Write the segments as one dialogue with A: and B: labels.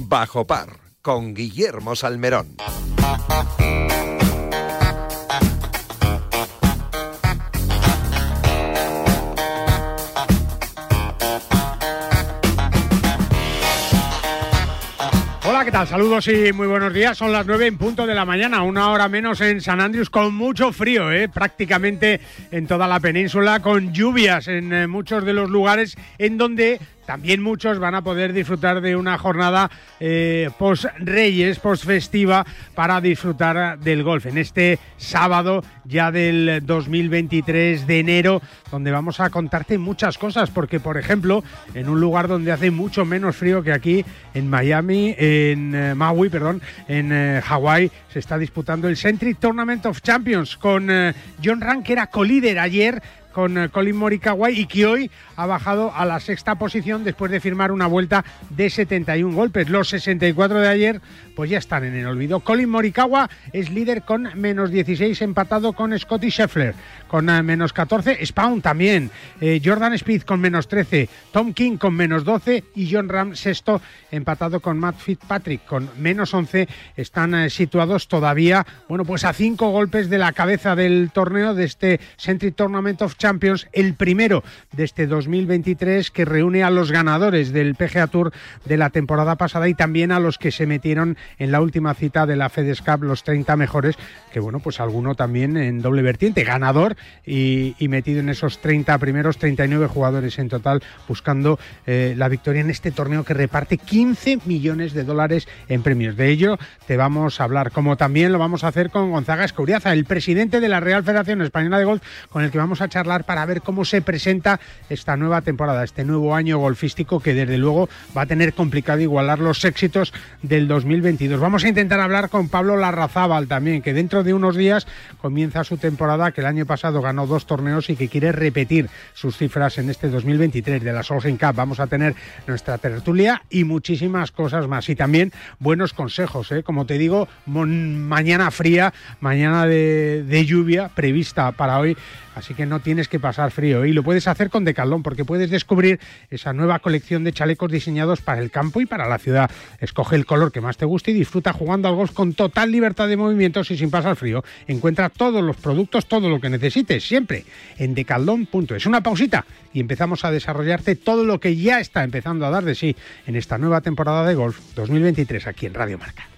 A: Bajo Par, con Guillermo Salmerón.
B: Hola, ¿qué tal? Saludos y muy buenos días. Son las nueve en punto de la mañana, una hora menos en San Andrews, con mucho frío, ¿eh? prácticamente en toda la península, con lluvias en eh, muchos de los lugares en donde también muchos van a poder disfrutar de una jornada eh, post-Reyes, post-festiva, para disfrutar del golf. En este sábado ya del 2023 de enero, donde vamos a contarte muchas cosas, porque por ejemplo, en un lugar donde hace mucho menos frío que aquí, en Miami, en eh, Maui, perdón, en eh, Hawái, se está disputando el Centric Tournament of Champions con John Rank, que era colíder ayer con eh, Colin Morikawa y que hoy ha bajado a la sexta posición después de firmar una vuelta de 71 golpes. Los 64 de ayer pues ya están en el olvido. Colin Morikawa es líder con menos 16 empatado con Scotty Scheffler con eh, menos 14, Spawn también, eh, Jordan Speed con menos 13, Tom King con menos 12 y John Ram sexto empatado con Matt Fitzpatrick con menos 11. Están eh, situados todavía, bueno, pues a cinco golpes de la cabeza del torneo de este Century Tournament of Champions, el primero de este 2023 que reúne a los ganadores del PGA Tour de la temporada pasada y también a los que se metieron en la última cita de la FedEx Cup, los 30 mejores, que bueno, pues alguno también en doble vertiente, ganador y, metido en esos 30 primeros, 39 jugadores en total buscando eh, la victoria en este torneo que reparte 15 millones de dólares en premios. De ello te vamos a hablar, como también lo vamos a hacer con Gonzaga Escuriaza, el presidente de la Real Federación Española de Golf, con el que vamos a charlar para ver cómo se presenta esta nueva temporada, este nuevo año golfístico que desde luego va a tener complicado igualar los éxitos del 2022. Vamos a intentar hablar con Pablo Larrazábal también, que dentro de unos días comienza su temporada, que el año pasado ganó dos torneos y que quiere repetir sus cifras en este 2023 de la Solheim Cup. Vamos a tener nuestra tertulia y muchísimas cosas más. Y también buenos consejos, ¿eh? como te digo, mañana fría, mañana de lluvia prevista para hoy. Así que no tienes que pasar frío y lo puedes hacer con Decathlon porque puedes descubrir esa nueva colección de chalecos diseñados para el campo y para la ciudad. Escoge el color que más te guste y disfruta jugando al golf con total libertad de movimientos y sin pasar frío. Encuentra todos los productos, todo lo que necesites, siempre en decathlon.es. Una pausita y empezamos a desarrollarte todo lo que ya está empezando a dar de sí en esta nueva temporada de golf 2023 aquí en Radio Marca.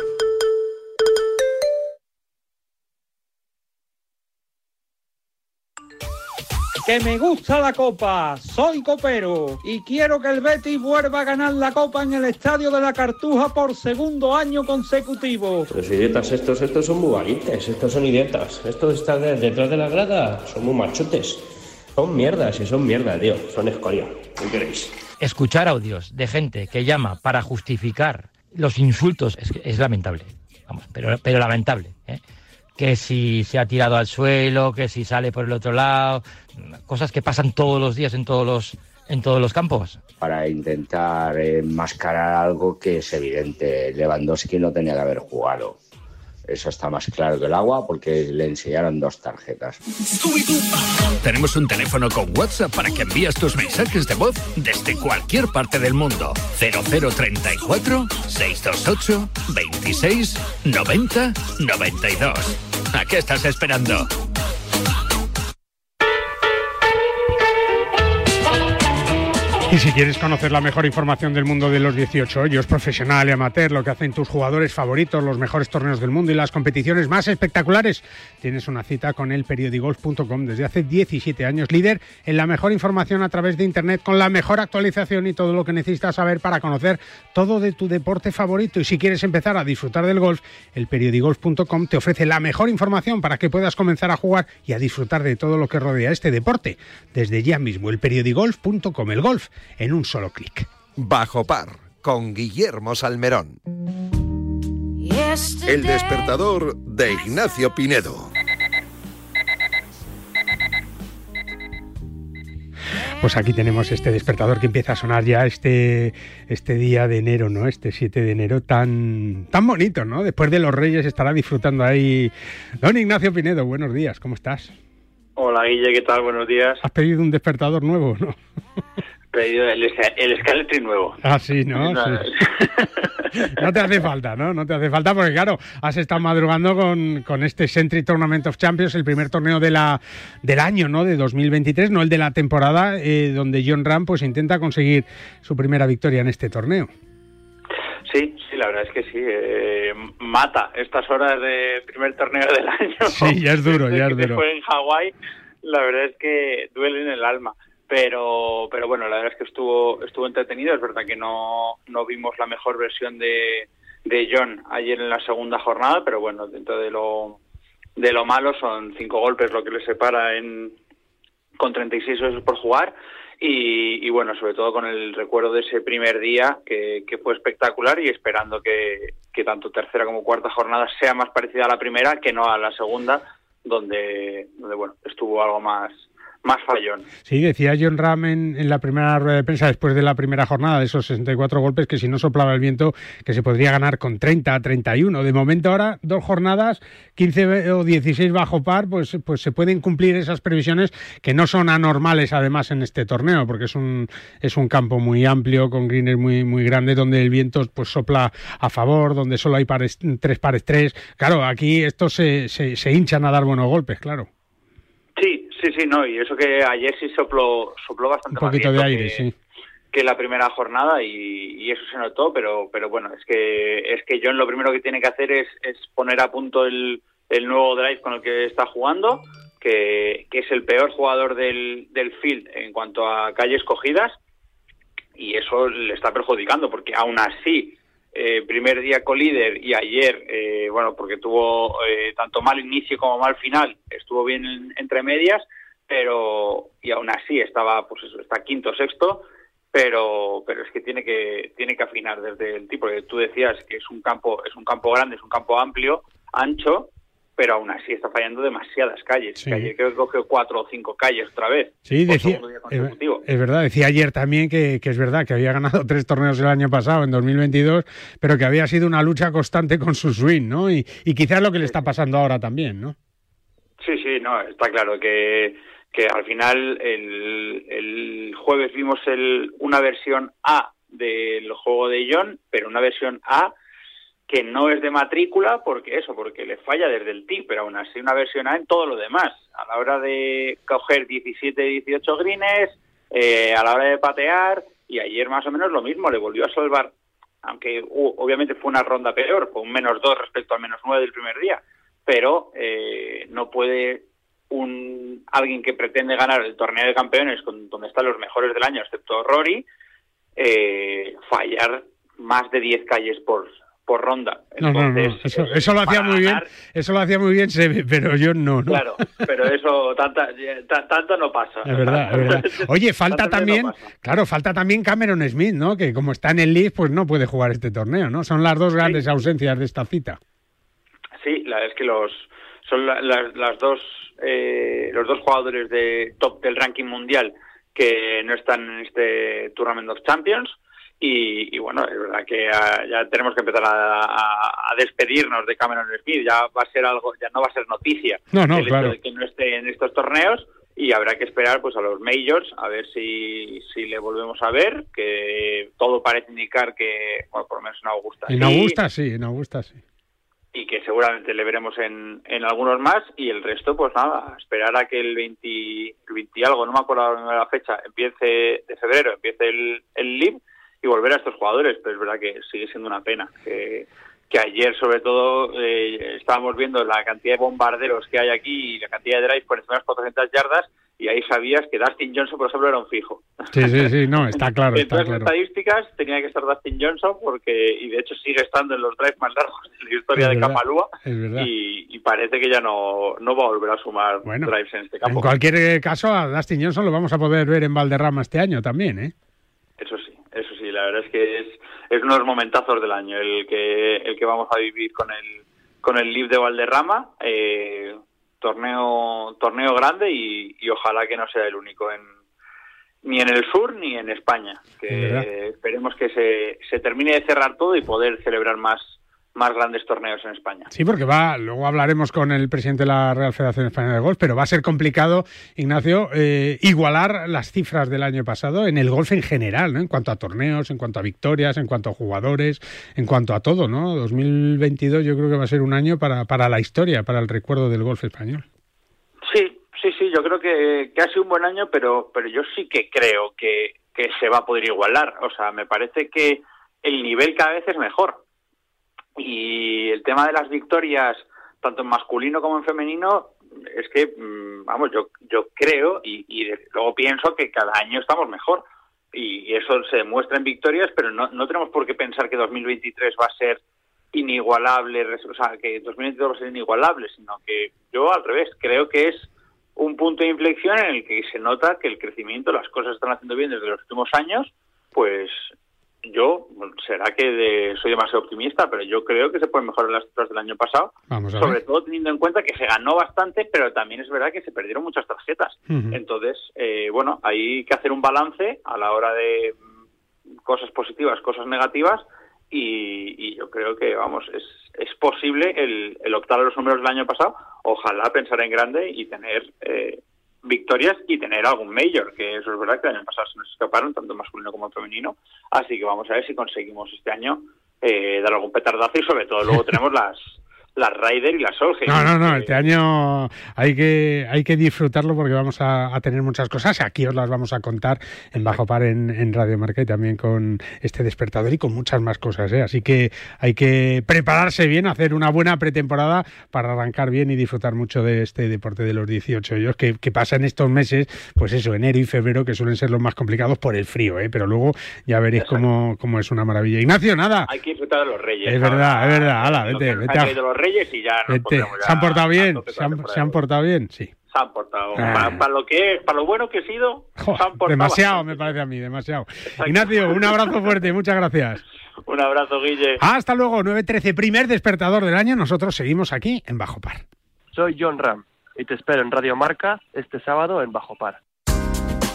C: Que me gusta la copa, soy copero y quiero que el Betis vuelva a ganar la copa en el Estadio de la Cartuja por segundo año consecutivo.
D: Los idiotas estos, estos son muy valientes, estos son idiotas. Estos están de- detrás de la grada, son muy machotes. Son mierdas y son mierda, tío, son escoria. ¿Qué queréis?
E: Escuchar audios de gente que llama para justificar
F: los insultos, es, es lamentable, vamos, pero, pero lamentable. ¿eh? Que si se ha tirado al suelo, que si sale por el otro lado, cosas que pasan todos los días en todos los, en todos los campos.
E: Para intentar enmascarar algo que es evidente, Lewandowski no tenía que haber jugado. Eso está más claro que el agua porque le enseñaron dos tarjetas.
G: Tenemos un teléfono con WhatsApp para que envíes tus mensajes de voz desde cualquier parte del mundo. 0034 628 26 90 92. ¿A qué estás esperando?
B: Y si quieres conocer la mejor información del mundo de los 18 hoyos, profesional y amateur, lo que hacen tus jugadores favoritos, los mejores torneos del mundo y las competiciones más espectaculares, tienes una cita con el periodigolf.com desde hace 17 años, líder en la mejor información a través de Internet, con la mejor actualización y todo lo que necesitas saber para conocer todo de tu deporte favorito. Y si quieres empezar a disfrutar del golf, el periodigolf.com te ofrece la mejor información para que puedas comenzar a jugar y a disfrutar de todo lo que rodea este deporte. Desde ya mismo, el periodigolf.com, el golf en un solo clic.
A: Bajo par con Guillermo Salmerón. El despertador de Ignacio Pinedo.
B: Pues aquí tenemos este despertador que empieza a sonar ya este, este día de enero, ¿no? Este 7 de enero tan, tan bonito, ¿no? Después de los Reyes estará disfrutando ahí. Don Ignacio Pinedo, buenos días, ¿cómo estás?
H: Hola Guille, ¿qué tal? Buenos días.
B: Has pedido un despertador nuevo, ¿no?
H: pedido el, el Scaletri nuevo.
B: Ah, sí, ¿no? No, no te hace falta, ¿no? No te hace falta porque, claro, has estado madrugando con, con este Century Tournament of Champions, el primer torneo de la, del año, ¿no? De 2023, no el de la temporada, eh, donde John Ram pues intenta conseguir su primera victoria en este torneo.
H: Sí, sí, la verdad es que sí. Eh, mata estas horas de primer torneo del año.
B: Sí, ya es duro, ya es duro.
H: Fue en Hawái, la verdad es que duele en el alma pero pero bueno la verdad es que estuvo estuvo entretenido. Es verdad que no no vimos la mejor versión de de John ayer en la segunda jornada pero bueno dentro de lo de lo malo son cinco golpes lo que le separa en con 36 horas por jugar. Y, y, bueno sobre todo con el recuerdo de ese primer día que, que fue espectacular y esperando que, que tanto tercera como cuarta jornada sea más parecida a la primera que no a la segunda donde donde bueno estuvo algo más más fallón.
B: Sí, decía John Ram en, la primera rueda de prensa después de la primera jornada de esos 64 golpes que si no soplaba el viento que se podría ganar con 30 a 31. De momento ahora dos jornadas, 15 o 16 bajo par, pues, pues se pueden cumplir esas previsiones que no son anormales además en este torneo porque es un, es un campo muy amplio con greens muy, muy grandes donde el viento pues sopla a favor, donde solo hay pares, tres pares tres. Claro, aquí estos se, se, se hinchan a dar buenos golpes, claro.
H: Sí, sí, no, y eso que ayer sí sopló, sopló bastante
B: Un poquito
H: más
B: de aire,
H: que,
B: sí.
H: que la primera jornada y, y, eso se notó, pero, pero bueno, es que es que John lo primero que tiene que hacer es, es poner a punto el, el nuevo drive con el que está jugando, que, que es el peor jugador del, del field en cuanto a calles cogidas, y eso le está perjudicando, porque aún así eh, primer día colíder y ayer, eh, bueno, porque tuvo eh, tanto mal inicio como mal final, estuvo bien en, entre medias, pero y aún así estaba, pues eso, está quinto, sexto, pero pero es que tiene que tiene que afinar desde el tipo que tú decías que es un campo es un campo grande, es un campo amplio, ancho, pero aún así está fallando demasiadas calles.
B: Sí.
H: Ayer creo que cogió cuatro o cinco calles otra vez.
B: Sí,
H: por
B: decía, es,
H: consecutivo.
B: es verdad, decía ayer también que, que, es verdad que había ganado tres torneos el año pasado, en 2022, pero que había sido una lucha constante con su swing, ¿no? Y, y quizás lo que le está pasando ahora también, ¿no?
H: Sí, sí, no, está claro que, que al final el, el jueves vimos el, una versión A del juego de John, pero una versión A que no es de matrícula porque eso, porque le falla desde el tee, pero aún así una versión A en todo lo demás. A la hora de coger 17, 18 greens, eh, a la hora de patear, y ayer más o menos lo mismo, le volvió a salvar, aunque uh, obviamente fue una ronda peor, fue un menos 2 respecto al menos 9 del primer día, pero eh, no puede un alguien que pretende ganar el torneo de campeones con, donde están los mejores del año, excepto Rory, eh, fallar más de 10 calles por, por ronda.
B: No, no, no.
H: Entonces,
B: Eso,
H: eh,
B: eso lo hacía muy bien. Eso lo hacía muy bien, pero yo no, ¿no?
H: Claro, pero eso tanta, tanto no pasa.
B: Es verdad, es verdad. Oye, falta también, claro, falta también Cameron Smith, ¿no? Que como está en el League, pues no puede jugar este torneo, ¿no? Son las dos grandes ausencias de esta cita.
H: Sí, la es que los son la- las- las dos eh, los dos jugadores de top del ranking mundial que no están en este Tournament of Champions y, y bueno, es verdad que ah, ya tenemos que empezar a, a- a despedirnos de Cameron Smith, ya va a ser algo, ya no va a ser noticia
B: No, no,
H: el hecho
B: claro.
H: de que no esté en estos torneos y habrá que esperar pues a los majors a ver si, si le volvemos a ver, que todo parece indicar que, bueno, por lo menos en Augusta.
B: En
H: sí,
B: Augusta sí, en Augusta sí.
H: Y que seguramente le veremos en, en algunos más. Y el resto pues nada, esperar a que el 20, el 20 y algo, no me acuerdo la fecha, empiece de febrero, empiece el, el LIB y volver a estos jugadores, pero es verdad que sigue siendo una pena que, que ayer sobre todo eh, estábamos viendo la cantidad de bombarderos que hay aquí y la cantidad de drives por encima de las 400 yardas y ahí sabías que Dustin Johnson por ejemplo era un fijo.
B: Sí, sí, sí, no, está claro,
H: En todas las
B: claro.
H: estadísticas tenía que estar Dustin Johnson porque y de hecho sigue estando en los drives más largos de la historia
B: Es
H: de Capalúa y, y parece que ya no, no va a volver a sumar
B: Bueno,
H: drives en este
B: En
H: campo.
B: cualquier eh, caso, a Dustin Johnson lo vamos a poder ver en Valderrama este año también, ¿eh?
H: Eso sí, sí, la verdad es que es, es unos momentazos del año el que el que vamos a vivir con el con el Live de Valderrama, eh, torneo torneo grande y, y ojalá que no sea el único en ni en el sur ni en España. Que esperemos que se, se termine de cerrar todo y poder celebrar más más grandes torneos en España.
B: Sí, porque va, luego hablaremos con el presidente de la Real Federación Española de Golf, pero va a ser complicado, Ignacio, eh, igualar las cifras del año pasado en el golf en general, ¿no? En cuanto a torneos, en cuanto a victorias, en cuanto a jugadores, en cuanto a todo, ¿no? 2022 yo creo que va a ser un año para, para la historia, para el recuerdo del golf español.
H: Sí, sí, sí, yo creo que, que ha sido un buen año, pero, pero yo sí que creo que, que se va a poder igualar. O sea, me parece que el nivel cada vez es mejor. Y el tema de las victorias, tanto en masculino como en femenino, es que, mm, vamos, yo, yo creo y, y luego pienso que cada año estamos mejor. Y eso se demuestra en victorias, pero no, no tenemos por qué pensar que 2023 va a ser inigualable, o sea, que 2022 va a ser inigualable, sino que yo al revés, creo que es un punto de inflexión en el que se nota que el crecimiento, las cosas están haciendo bien desde los últimos años, pues yo, será que de- soy demasiado optimista, pero yo creo que se pueden mejorar las cifras del año pasado,
B: Vamos
H: sobre
B: ver.
H: todo teniendo en cuenta que se ganó bastante, pero también es verdad que se perdieron muchas tarjetas. Entonces, eh, bueno, hay que hacer un balance a la hora de mm, cosas positivas, cosas negativas, y, y yo creo que, vamos, es, es posible el, el optar a los números del año pasado. Ojalá pensar en grande y tener eh, victorias y tener algún mayor, que eso es verdad que el año pasado se nos escaparon, tanto masculino como femenino. Así que vamos a ver si conseguimos este año eh, dar algún petardazo y sobre todo luego tenemos las las Ryder y las Solheim.
B: No, no, no, este año hay que, hay que disfrutarlo porque vamos a, a tener muchas cosas. Aquí os las vamos a contar en Bajo Par en, en Radio Marca y también con este despertador y con muchas más cosas. ¿eh? Así que hay que prepararse bien, hacer una buena pretemporada para arrancar bien y disfrutar mucho de este deporte de los 18 hoyos que, que pasan estos meses, pues eso, enero y febrero, que suelen ser los más complicados por el frío, ¿eh? pero luego ya veréis cómo, cómo es una maravilla. Ignacio, nada.
H: Hay que disfrutar de los Reyes.
B: Es verdad, es verdad. Hala, vete, vete a-
H: los Reyes y ya nos pondremos ya
B: ¿Se han portado bien? ¿Se han,
H: temporada.
B: se han portado bien? Sí.
H: Se han portado.
B: Ah.
H: Para, para lo que es, para lo bueno que he sido,
B: Jo,
H: se han portado
B: demasiado,
H: bastante.
B: me parece a mí, demasiado. Ignacio, un abrazo fuerte, muchas gracias.
H: Un abrazo, Guille.
B: Hasta luego, 9.13, primer despertador del año. Nosotros seguimos aquí en Bajo Par.
I: Soy John Ram y te espero en Radio Marca este sábado en Bajo Par.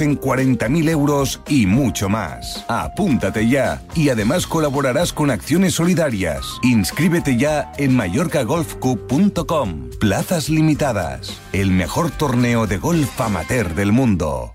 J: en 40.000 euros y mucho más. Apúntate ya y además colaborarás con acciones solidarias. Inscríbete ya en mallorcagolfcup.com. Plazas limitadas. El mejor torneo de golf amateur del mundo.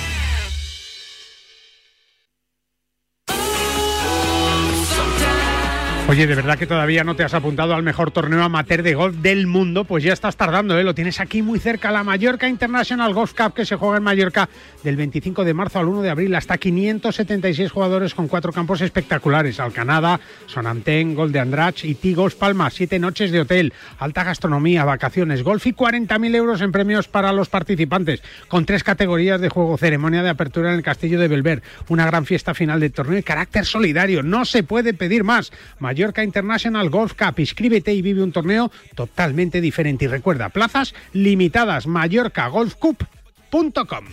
B: Oye, de verdad que todavía no te has apuntado al mejor torneo amateur de golf del mundo, pues ya estás tardando, ¿eh? Lo tienes aquí muy cerca, la Mallorca International Golf Cup que se juega en Mallorca del 25 de marzo al 1 de abril. Hasta 576 jugadores con cuatro campos espectaculares. Alcanada, Sonantén, Gol de Andrach y T-Golf Palma. Siete noches de hotel, alta gastronomía, vacaciones, golf y 40.000 euros en premios para los participantes. Con tres categorías de juego, ceremonia de apertura en el Castillo de Belver. Una gran fiesta final de torneo y carácter solidario. No se puede pedir más. International Golf Cup. Inscríbete y vive un torneo totalmente diferente. Y recuerda, plazas limitadas. MallorcaGolfCup.com.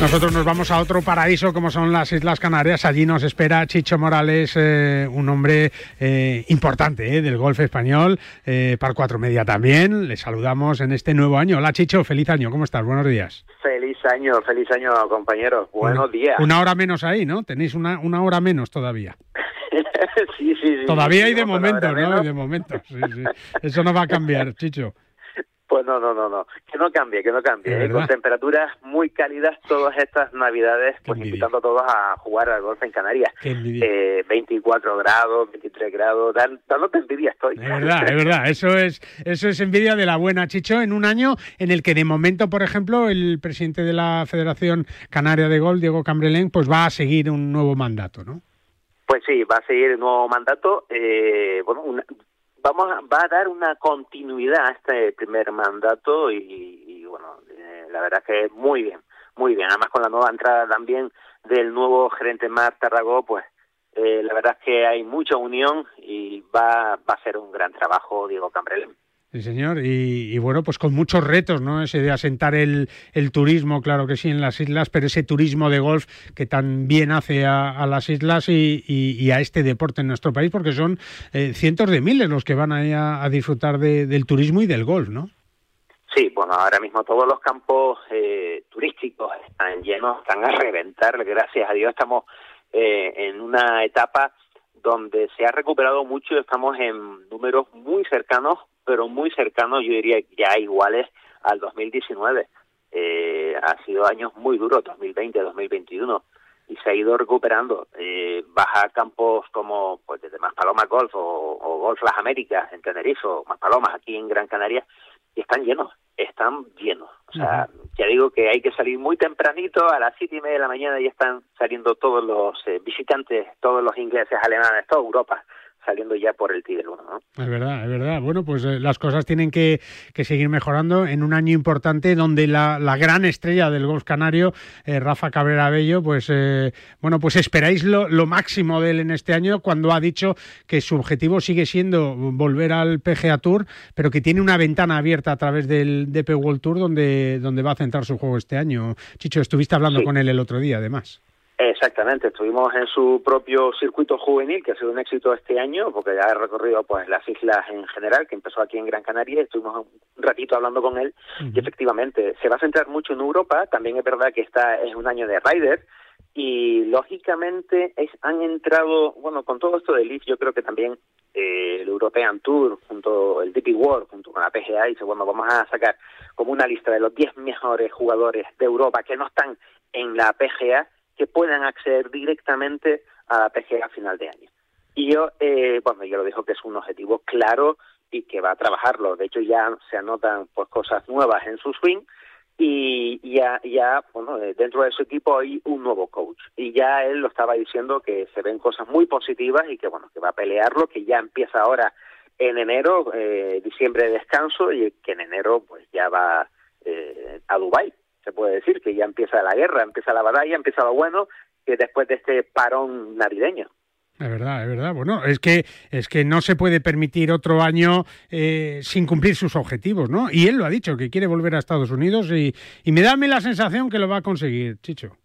B: Nosotros nos vamos a otro paraíso como son las Islas Canarias. Allí nos espera Chicho Morales, eh, un hombre eh, importante eh, del golf español, para cuatro media también. Le saludamos en este nuevo año. Hola Chicho, feliz año, ¿cómo estás? Buenos días.
K: Feliz año, feliz año compañeros. Buenos días.
B: Una hora menos ahí, ¿no? Tenéis una, una hora menos todavía.
K: sí, sí, sí.
B: Todavía hay de momento, ¿no? De momento, sí, sí. Eso no va a cambiar, Chicho.
K: Pues no, no, no, no. Que no cambie, que no cambie. ¿eh? Con temperaturas muy cálidas todas estas navidades, pues invitando a todos a jugar al golf en Canarias. Eh, 24 grados, 23 grados, dan, dándote envidia estoy.
B: Es verdad, es verdad. Eso es, eso es envidia de la buena, Chicho, en un año en el que de momento, por ejemplo, el presidente de la Federación Canaria de Golf, Diego Cambrelén, pues va a seguir un nuevo mandato, ¿no?
K: Pues sí, va a seguir el nuevo mandato. Eh, bueno, una, vamos a, va a dar una continuidad a este primer mandato y, bueno, eh, la verdad que muy bien, muy bien. Además con la nueva entrada también del nuevo gerente Marc Tarragó, pues eh, la verdad es que hay mucha unión y va, va a ser un gran trabajo Diego Cambrelén.
B: Sí, señor. Y, bueno, pues con muchos retos, ¿no? Ese de asentar el, el, turismo, claro que sí, en las islas, pero ese turismo de golf que tan bien hace a, las islas y, y, a este deporte en nuestro país, porque son eh, cientos de miles los que van ahí a, disfrutar del turismo y del golf, ¿no?
K: Sí, bueno, ahora mismo todos los campos eh, turísticos están llenos, están a reventar, gracias a Dios estamos eh, en una etapa donde se ha recuperado mucho, estamos en números muy cercanos pero muy cercanos, yo diría ya iguales al 2019. Eh, ha sido años muy duros, 2020, 2021, y se ha ido recuperando. Eh, baja campos como pues desde Maspalomas Golf o, Golf Las Américas en Tenerife o Maspalomas aquí en Gran Canaria y están llenos, están llenos. O sea, ya digo que hay que salir muy tempranito, a las siete y media de la mañana ya están saliendo todos los eh, visitantes, todos los ingleses, alemanes, toda Europa saliendo ya por el Tigre 1. ¿no?
B: Es verdad, es verdad. Bueno, pues eh, las cosas tienen que, que, seguir mejorando en un año importante donde la, la gran estrella del golf canario, eh, Rafa Cabrera Bello, pues eh, bueno, pues esperáis lo, lo, máximo de él en este año cuando ha dicho que su objetivo sigue siendo volver al PGA Tour, pero que tiene una ventana abierta a través del DP World Tour donde, donde va a centrar su juego este año. Chicho, estuviste hablando con él el otro día, además.
K: Exactamente, estuvimos en su propio circuito juvenil, que ha sido un éxito este año, porque ya ha recorrido pues las islas en general, que empezó aquí en Gran Canaria, estuvimos un ratito hablando con él, y efectivamente se va a centrar mucho en Europa, también es verdad que esta es un año de Ryder, y lógicamente es, han entrado, bueno, con todo esto del Leaf yo creo que también eh, el European Tour, junto el DP World, junto con la PGA, dice, bueno, vamos a sacar como una lista de los 10 mejores jugadores de Europa que no están en la PGA, que puedan acceder directamente a la PGA a final de año. Y yo, eh, bueno, yo lo dijo que es un objetivo claro y que va a trabajarlo. De hecho, ya se anotan pues cosas nuevas en su swing y ya, ya bueno, eh, dentro de su equipo hay un nuevo coach. Y ya él lo estaba diciendo que se ven cosas muy positivas y que, bueno, que va a pelearlo, que ya empieza ahora en enero, eh, diciembre de descanso y que en enero pues ya va eh, a Dubái. Se puede decir que ya empieza la guerra, empieza la batalla, empieza lo bueno, que después de este parón navideño.
B: Es verdad, es verdad. Bueno, es que es que no se puede permitir otro año eh, sin cumplir sus objetivos, ¿no? Y él lo ha dicho, que quiere volver a Estados Unidos y, y me da a mí la sensación que lo va a conseguir, Chicho.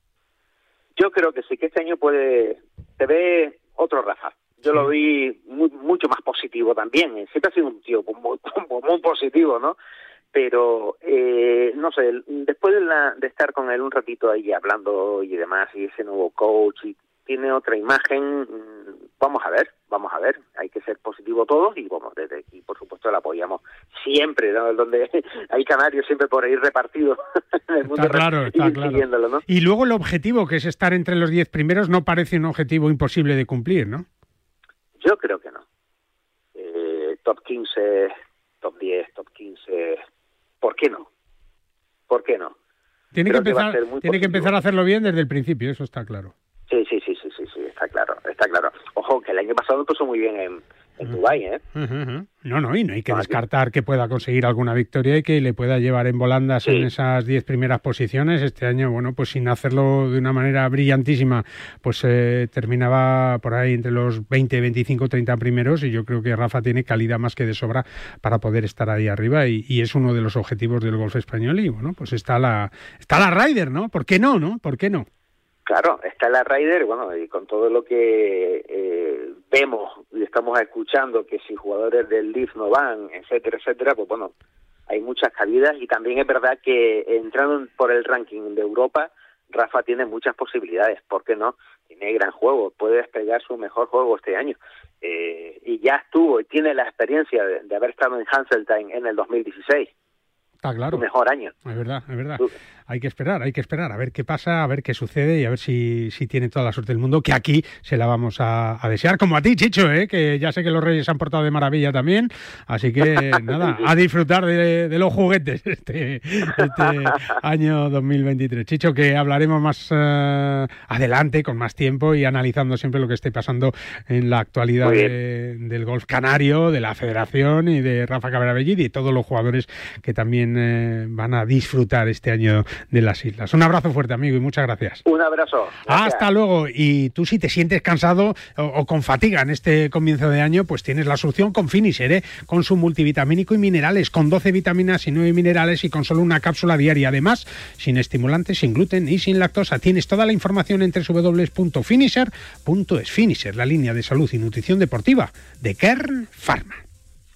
K: Yo creo que sí, que este año puede... Se ve otro Rafa. Yo lo vi muy, mucho más positivo también. Siempre ha sido un tío muy, muy positivo, ¿no? Pero, eh, no sé, después de, la, de estar con él un ratito ahí hablando y demás, y ese nuevo coach y tiene otra imagen. mm, Vamos a ver, vamos a ver. Hay que ser positivo todos y vamos desde aquí, por supuesto, lo apoyamos siempre, ¿no? donde hay canarios siempre por ahí repartidos en el mundo
B: Está claro,
K: y
B: está claro. Y luego el objetivo, que es estar entre los diez primeros, no parece un objetivo imposible de cumplir, ¿no?
K: Yo creo que no. Eh, top 15, top 10, top 15. ¿Por qué no? ¿Por qué no?
B: Tiene, que
K: Creo
B: empezar, tiene que empezar a hacerlo bien desde el principio, eso está claro.
K: Sí, sí, sí, sí, sí, sí, está claro, está claro. Ojo, que el año pasado puso muy bien en, en Dubái, ¿eh?
B: No, no, y no hay que descartar que pueda conseguir alguna victoria y que le pueda llevar en volandas en esas diez primeras posiciones. Este año, bueno, pues sin hacerlo de una manera brillantísima, pues eh, terminaba por ahí entre los 20, 25, 30 primeros y yo creo que Rafa tiene calidad más que de sobra para poder estar ahí arriba y, y es uno de los objetivos del golf español y bueno, pues está la, está la Ryder, ¿no? ¿Por qué no, no? ¿Por qué no?
K: Claro, está la Ryder, bueno, y con todo lo que eh, vemos y estamos escuchando, que si jugadores del Leaf no van, etcétera, etcétera, pues bueno, hay muchas cabidas y también es verdad que entrando en- por el ranking de Europa, Rafa tiene muchas posibilidades, ¿por qué no? Tiene gran juego, puede despegar su mejor juego este año. Eh, y ya estuvo y tiene la experiencia de, de haber estado en Hanseltine en el 2016,
B: Está claro.
K: su mejor año.
B: Es verdad, es verdad. Hay que esperar, hay que esperar a ver qué pasa, a ver qué sucede y a ver si, si tiene toda la suerte del mundo, que aquí se la vamos a, a desear, como a ti, Chicho, ¿eh? que ya sé que los Reyes se han portado de maravilla también, así que nada, a disfrutar de, de los juguetes este, este año 2023. Chicho, que hablaremos más eh, adelante, con más tiempo y analizando siempre lo que esté pasando en la actualidad de- del golf canario, de la federación y de Rafa Cabrabelli y de todos los jugadores que también eh, van a disfrutar este año de las islas. Un abrazo fuerte, amigo, y muchas gracias.
K: Un abrazo. Gracias.
B: Hasta luego. Y tú si te sientes cansado o, o con fatiga en este comienzo de año, pues tienes la solución con Finisher, ¿eh? con su multivitamínico y minerales, con 12 vitaminas y 9 minerales y con solo una cápsula diaria. Además, sin estimulantes, sin gluten y sin lactosa. Tienes toda la información en www.finisher.es. Finisher, la línea de salud y nutrición deportiva de Kern Pharma.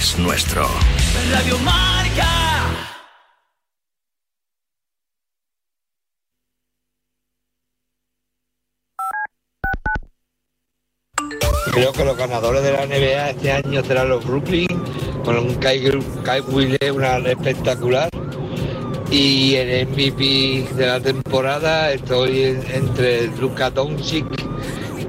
G: es nuestro.
L: Radio Marca.
M: Creo que los ganadores de la NBA este año serán los Brooklyn, con un Kai, Kai Wille, una espectacular. Y el MVP de la temporada estoy en- entre Luka Doncic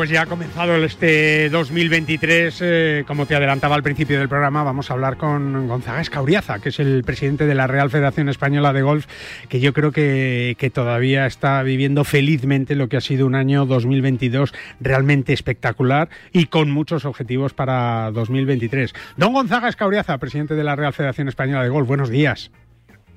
B: Pues ya ha comenzado este 2023. eh, como te adelantaba al principio del programa, vamos a hablar con Gonzaga Escauriaza, que es el presidente de la Real Federación Española de Golf, que yo creo que, que todavía está viviendo felizmente lo que ha sido un año 2022 realmente espectacular y con muchos objetivos para 2023. Don Gonzaga Escauriaza, presidente de la Real Federación Española de Golf, buenos días.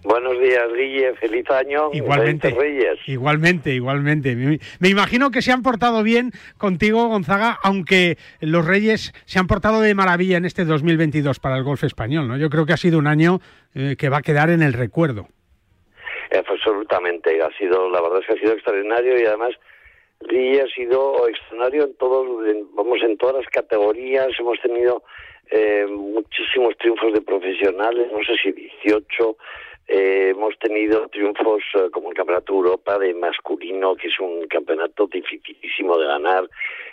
N: Buenos días, Guille. Feliz año.
B: Igualmente.
N: Reyes.
B: Igualmente, igualmente. Me, imagino que se han portado bien contigo, Gonzaga, aunque los Reyes se han portado de maravilla en este 2022 para el golf español, ¿no? Yo creo que ha sido un año eh, que va a quedar en el recuerdo.
N: Absolutamente. Ha sido, la verdad es que ha sido extraordinario y además Guille ha sido extraordinario en todos, en- vamos, en todas las categorías. Hemos tenido eh, muchísimos triunfos de profesionales, no sé si 18. Eh, hemos tenido triunfos eh, como el Campeonato Europa de masculino, que es un campeonato dificilísimo de ganar.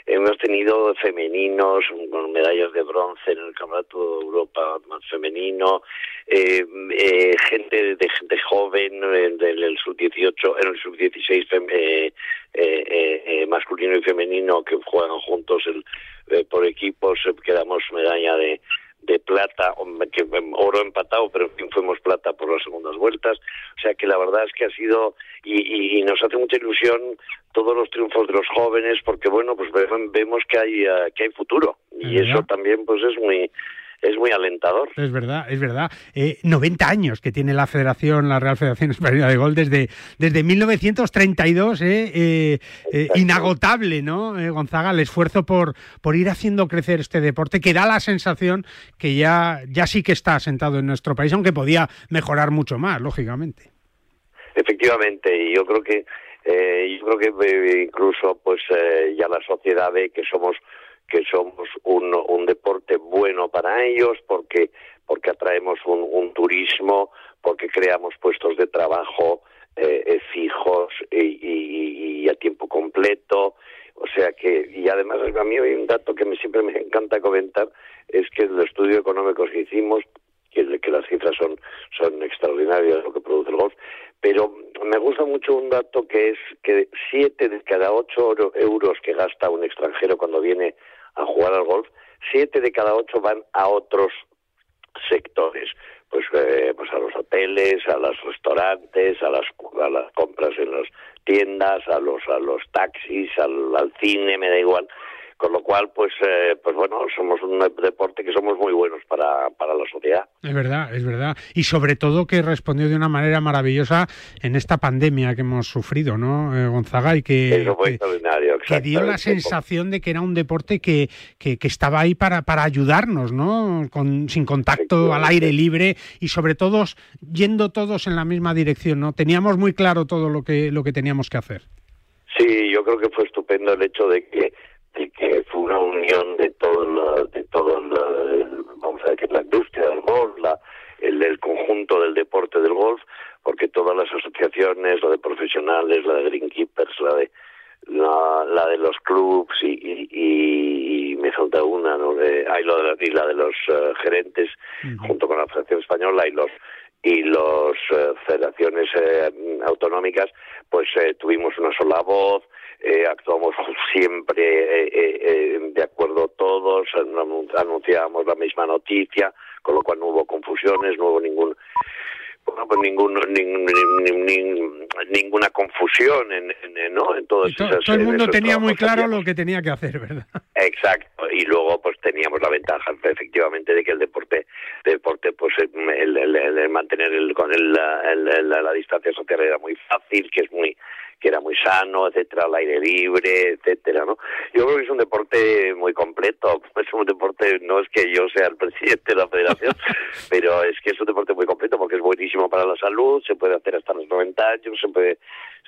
N: Hemos tenido femeninos con medallas de bronce en el Campeonato de Europa femenino. Eh, eh, gente de gente joven eh, del el sub-18, en el sub-16 fem- eh, eh, eh, eh, masculino y femenino que juegan juntos el, por equipos. Quedamos medalla de de plata, que em, oro empatado, pero en fin fuimos plata por las segundas vueltas. O sea que la verdad es que ha sido, y, y- y nos hace mucha ilusión todos los triunfos de los jóvenes, porque bueno, pues ve- vemos que hay, eh, que hay futuro. Y eso también pues es muy, es muy alentador.
B: Es verdad, es verdad. Eh, 90 años que tiene la Federación, la Real Federación Española de Golf desde, desde 1932, eh, eh, eh, inagotable, ¿no, eh, Gonzaga? El esfuerzo por, por ir haciendo crecer este deporte que da la sensación que ya, ya sí que está asentado en nuestro país, aunque podía mejorar mucho más, lógicamente.
N: Efectivamente, y yo creo que eh, yo creo que eh, incluso pues eh, ya la sociedad ve que somos que somos un, un deporte bueno para ellos porque porque atraemos un, un turismo, porque creamos puestos de trabajo eh, eh, fijos y, y- a tiempo completo. O sea que, y además a mí hay un dato que me, siempre me encanta comentar, es que el estudio económico que hicimos, que, que las cifras son, son extraordinarias lo que produce el golf, pero me gusta mucho un dato que es que siete de cada ocho euros que gasta un extranjero cuando viene a jugar al golf, siete de cada ocho van a otros sectores, pues, eh, pues a los hoteles, a los restaurantes, a las, a las compras en las tiendas, a los a los taxis, al, al cine, me da igual. Con lo cual, pues, eh, pues bueno, somos un deporte que somos muy buenos para, para la sociedad.
B: Es verdad, es verdad. Y sobre todo que respondió de una manera maravillosa en esta pandemia que hemos sufrido, ¿no, eh, Gonzaga? Y que,
N: Eso fue
B: que-
N: extraordinario.
B: que dio la sensación de que era un deporte que, que, que estaba ahí para, para ayudarnos, ¿no? Con, sin contacto, al aire libre y sobre todo yendo todos en la misma dirección, ¿no? Teníamos muy claro todo lo que, lo que teníamos que hacer.
N: Sí, yo creo que fue estupendo el hecho de que, de que fue una unión de todo, la, de todo la, el- vamos a decir, la industria del golf, la, el, el conjunto del deporte del golf, porque todas las asociaciones, la de profesionales, la de greenkeepers, la de la, la de los clubs y, y, y- y, lo de, y la de los eh, gerentes, junto con la Federación Española y los y los eh, federaciones eh, autonómicas, pues eh, tuvimos una sola voz, eh, actuamos siempre eh, eh, eh, de acuerdo todos, anun- anunciábamos la misma noticia, con lo cual no hubo confusiones, no hubo ningún bueno, pues ningún, nin- nin- nin- ninguna confusión en, en- ¿no? en todos
B: Y to-
N: esos-
B: todo el mundo tenía muy claro
N: hacíamos.
B: lo que tenía que hacer, ¿verdad?
N: Exacto, y luego pues teníamos la ventaja efectivamente de que el deporte, deporte pues el, el- el- el mantener el, con el, la, la distancia social era muy fácil, que es muy que era muy sano, etcétera, al aire libre, etcétera, ¿no? Yo creo que es un deporte muy completo, es un deporte, no es que yo sea el presidente de la federación, pero es que es un deporte muy completo porque es buenísimo para la salud, se puede hacer hasta los 90 años, se puede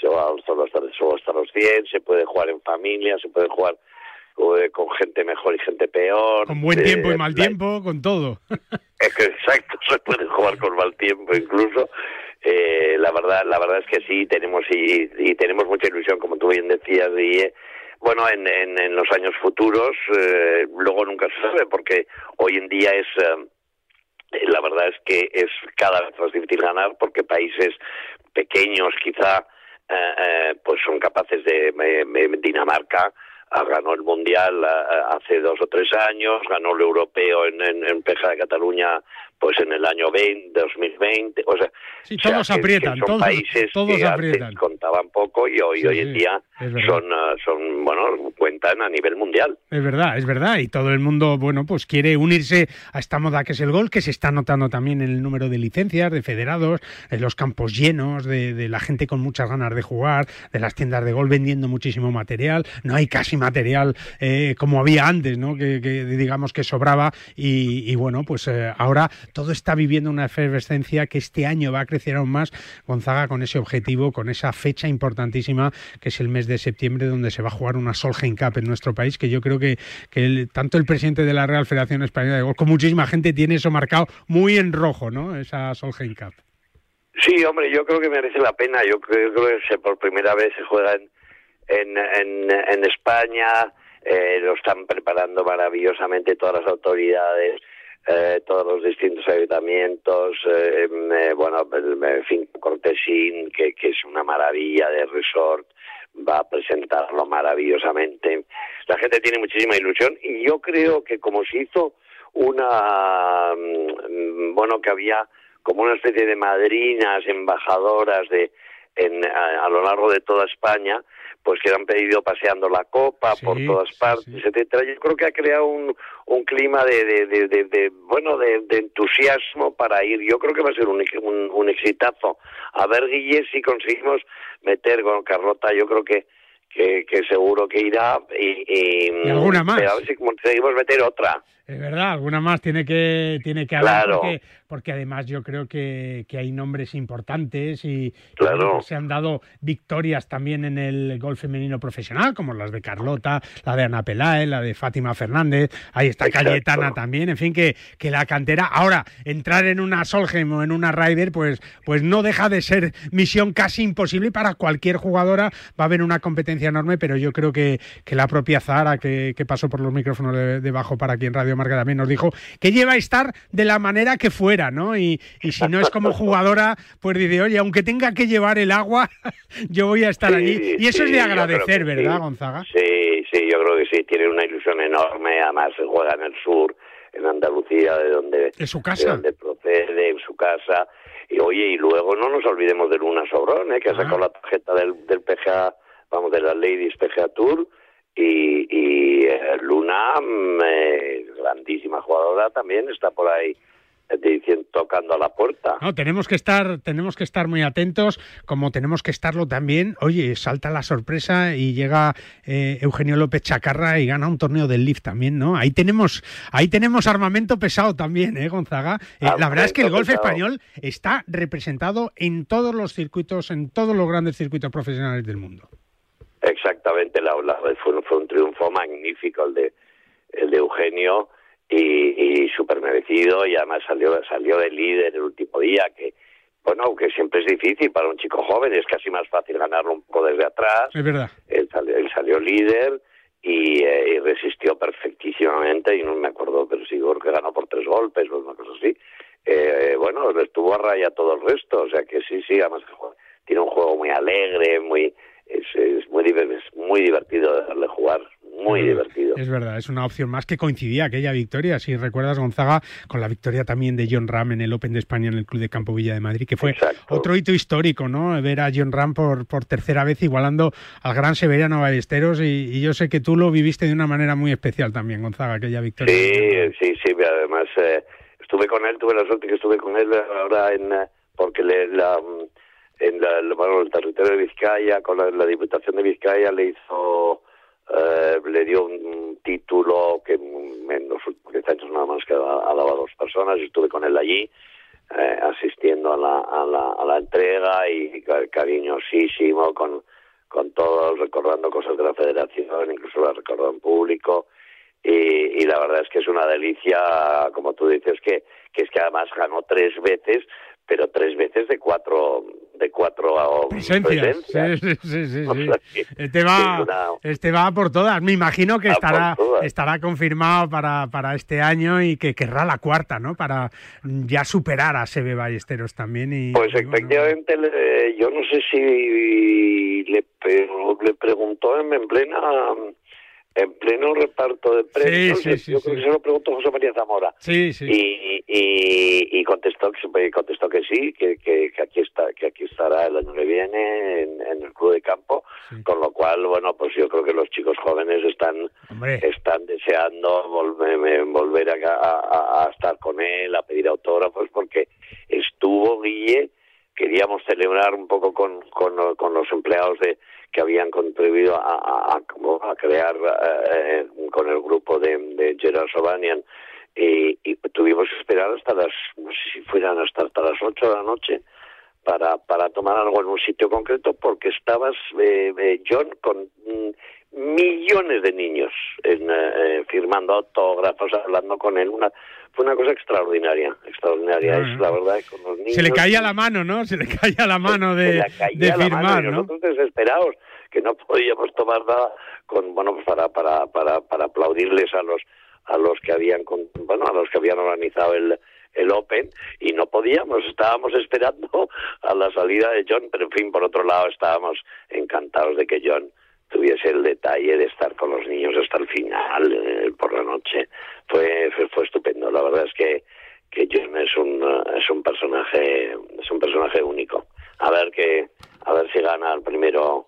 N: se va hasta, hasta, hasta los 100, se puede jugar en familia, se puede jugar eh, con gente mejor y gente peor.
B: Con buen
N: Eh,
B: tiempo y mal
N: la-
B: tiempo, con todo.
N: es que exacto, se puede jugar con mal tiempo incluso. Eh, la verdad, la verdad es que sí tenemos y, y tenemos mucha ilusión, como tú bien decías, y bueno, en, en, en los años futuros, eh, luego nunca se sabe, porque hoy en día es eh, la verdad es que es cada vez más difícil ganar, porque países pequeños quizá eh, eh, pues son capaces de Dinamarca ah, ganó el mundial ah, hace dos o tres años, ganó el europeo en, en, en Peja de Cataluña pues en el año 20, 2020, o sea,
B: Sí,
N: o sea,
B: todos
N: que- que
B: aprietan,
N: son
B: todos-
N: países
B: todos
N: que antes
B: aprietan.
N: contaban poco y hoy,
B: Sí,
N: hoy en día son, ah, son, bueno, cuentan a nivel mundial.
B: Es verdad, es verdad. Y todo el mundo, bueno, pues quiere unirse a esta moda que es el gol, que se está notando también en el número de licencias, de federados, en los campos llenos, de, de la gente con muchas ganas de jugar, de las tiendas de gol vendiendo muchísimo material. No hay casi material eh, como había antes, ¿no? Que, que digamos que sobraba. Y, y bueno, pues eh, ahora todo está viviendo una efervescencia que este año va a crecer aún más. Gonzaga con ese objetivo, con esa fecha importantísima que es el mes de septiembre, donde se va a jugar una Solheim Cup en nuestro país, que yo creo que, que el- tanto el presidente de la Real Federación Española de Golf como muchísima gente tiene eso marcado muy en rojo, ¿no? Esa Solheim Cup.
N: Sí, hombre, yo creo que merece la pena. Yo creo, creo que por primera vez se juega en, en, en, en España. eh, lo están preparando maravillosamente todas las autoridades, eh, todos los distintos ayuntamientos. eh, em, eh, bueno, en fin, Cortesín, que, que es una maravilla de resort, va a presentarlo maravillosamente. La gente tiene muchísima ilusión y yo creo que como se hizo una, mm, bueno, que había como una especie de madrinas, embajadoras de en, a lo largo de toda España, pues que han pedido paseando la copa por todas partes, etcétera. Yo creo que ha creado un, un clima de, de, de, de- de, bueno de, de entusiasmo para ir. Yo creo que va a ser un, un, un exitazo. A ver, Guille, si conseguimos meter con Carlota, yo creo que que, que seguro que irá y, y,
B: Y alguna más.
N: pero a ver si conseguimos meter otra.
B: Es verdad, alguna más tiene que, tiene que haber,
N: Claro.
B: porque, porque además yo creo que, que hay nombres importantes y,
N: Claro.
B: se han dado victorias también en el golf femenino profesional, como las de Carlota, la de Ana Peláez, la de Fátima Fernández, ahí está
N: Exacto.
B: Cayetana también, en fin, que, que la cantera. Ahora, entrar en una Solheim o en una Ryder, pues, pues no deja de ser misión casi imposible y para cualquier jugadora. Va a haber una competencia enorme, pero yo creo que, que la propia Zara, que, que pasó por los micrófonos de, de Bajo para aquí en Radio Marca también nos dijo que lleva a estar de la manera que fuera, ¿no? Y, y si no es como jugadora, pues dice, oye, aunque tenga que llevar el agua, yo voy a estar
N: Sí,
B: allí. Y eso
N: sí,
B: es de agradecer, ¿verdad,
N: sí.
B: Gonzaga?
N: Sí, sí, yo creo que sí, tiene una ilusión enorme, además se juega en el sur, en Andalucía, de donde,
B: De su
N: de
B: casa.
N: donde procede, en su casa. Y oye, y luego no nos olvidemos de Luna Sobrón, ¿eh? que ha sacado la tarjeta del, del PGA, vamos, de la Ladies PGA Tour. Y, y eh, Luna, mm, eh, grandísima jugadora, también está por ahí eh, diciendo, tocando a la puerta.
B: No, tenemos que estar, tenemos que estar muy atentos, como tenemos que estarlo también. Oye, salta la sorpresa y llega eh, Eugenio López Chacarra y gana un torneo del Lift también, ¿no? Ahí tenemos, ahí tenemos armamento pesado también, ¿eh, Gonzaga? Eh, la verdad es que el golf
N: pesado.
B: español está representado en todos los circuitos, en todos los grandes circuitos profesionales del mundo.
N: Exactamente, la, la- fue un triunfo magnífico el de el de Eugenio y, y súper merecido y además salió salió de líder el último día que bueno que siempre es difícil para un chico joven es casi más fácil ganarlo un poco desde atrás
B: Es verdad.
N: él salió, él salió líder y, eh, y resistió perfectísimamente y no me acuerdo, pero sí, creo que ganó por tres golpes o una cosa así. Eh, bueno, estuvo a raya todo el resto, o sea que sí, sí, además tiene un juego muy alegre, muy es, es muy es muy divertido de darle jugar, muy divertido.
B: Es verdad, es una opción más que coincidía aquella victoria. Si recuerdas, Gonzaga, con la victoria también de John Ram en el Open de España en el Club de Campo Villa de Madrid, que fue otro hito histórico, ¿no? Ver a John Ram por, por tercera vez igualando al gran Severiano Ballesteros. Y, y yo sé que tú lo viviste de una manera muy especial también, Gonzaga, aquella victoria.
N: Sí, sí, sí, además eh, estuve con él, tuve la suerte que estuve con él ahora en, eh, porque le, la, en la, el- bueno, el territorio de Vizcaya, con la, la Diputación de Vizcaya le hizo, eh, le dio un título que en los últimos 10 años nada más que ha, dado a dos personas, y estuve con él allí, eh, asistiendo a la, a la, a la entrega y ca- cariñosísimo con, con todos, recordando cosas de la federación, incluso la recordó en público. Y, y la verdad es que es una delicia, como tú dices, que, que es que además ganó tres veces, pero tres veces de cuatro de cuatro
B: Presencias.
N: presencias.
B: Sí, sí, sí, sí,
N: O sea
B: Este va,
N: una-
B: este va por todas. Me imagino que
N: Va
B: estará, estará confirmado para, para este año y que querrá la cuarta, ¿no? Para ya superar a Sebe Ballesteros también. Y,
N: Pues
B: y bueno,
N: efectivamente, le- yo no sé si le, le preguntó en, en plena en pleno reparto de premios,
B: sí, sí,
N: yo creo que se lo preguntó José María Zamora.
B: Sí, sí.
N: Y, y, y contestó que contestó que sí, que, que, que aquí está, que aquí estará el año que viene en, en el club de campo, con lo cual, bueno, pues yo creo que los chicos jóvenes están están deseando volver, volver a, a- a estar con él, a pedir autógrafos, porque estuvo Guille, queríamos celebrar un poco con, con, con los empleados de que habían contribuido a, a, a- crear eh, con el grupo de, de Gerard Sobanian y, y tuvimos que esperar hasta las, no sé si fueran hasta, hasta las 8 de la noche para, para tomar algo en un sitio concreto porque estabas, eh, eh, John, con mm, millones de niños en, eh, firmando autógrafos, hablando con él. Una, fue una cosa extraordinaria, extraordinaria. Es la verdad que con los niños...
B: Se le caía la mano, ¿no? Se le caía la mano
N: se
B: de,
N: le caía
B: de
N: la mano
B: firmar, ¿no?
N: nosotros desesperados que no podíamos tomar nada con bueno pues para para para para aplaudirles a los a los que habían con- bueno a los que habían organizado el el Open y no podíamos, estábamos esperando a la salida de John, pero en fin, por otro lado estábamos encantados de que John tuviese el detalle de estar con los niños hasta el final, eh, por la noche. Fue, fue, fue estupendo, la verdad es que, que John es un, eh, es un personaje, es un personaje único. A ver que, a ver si gana el primero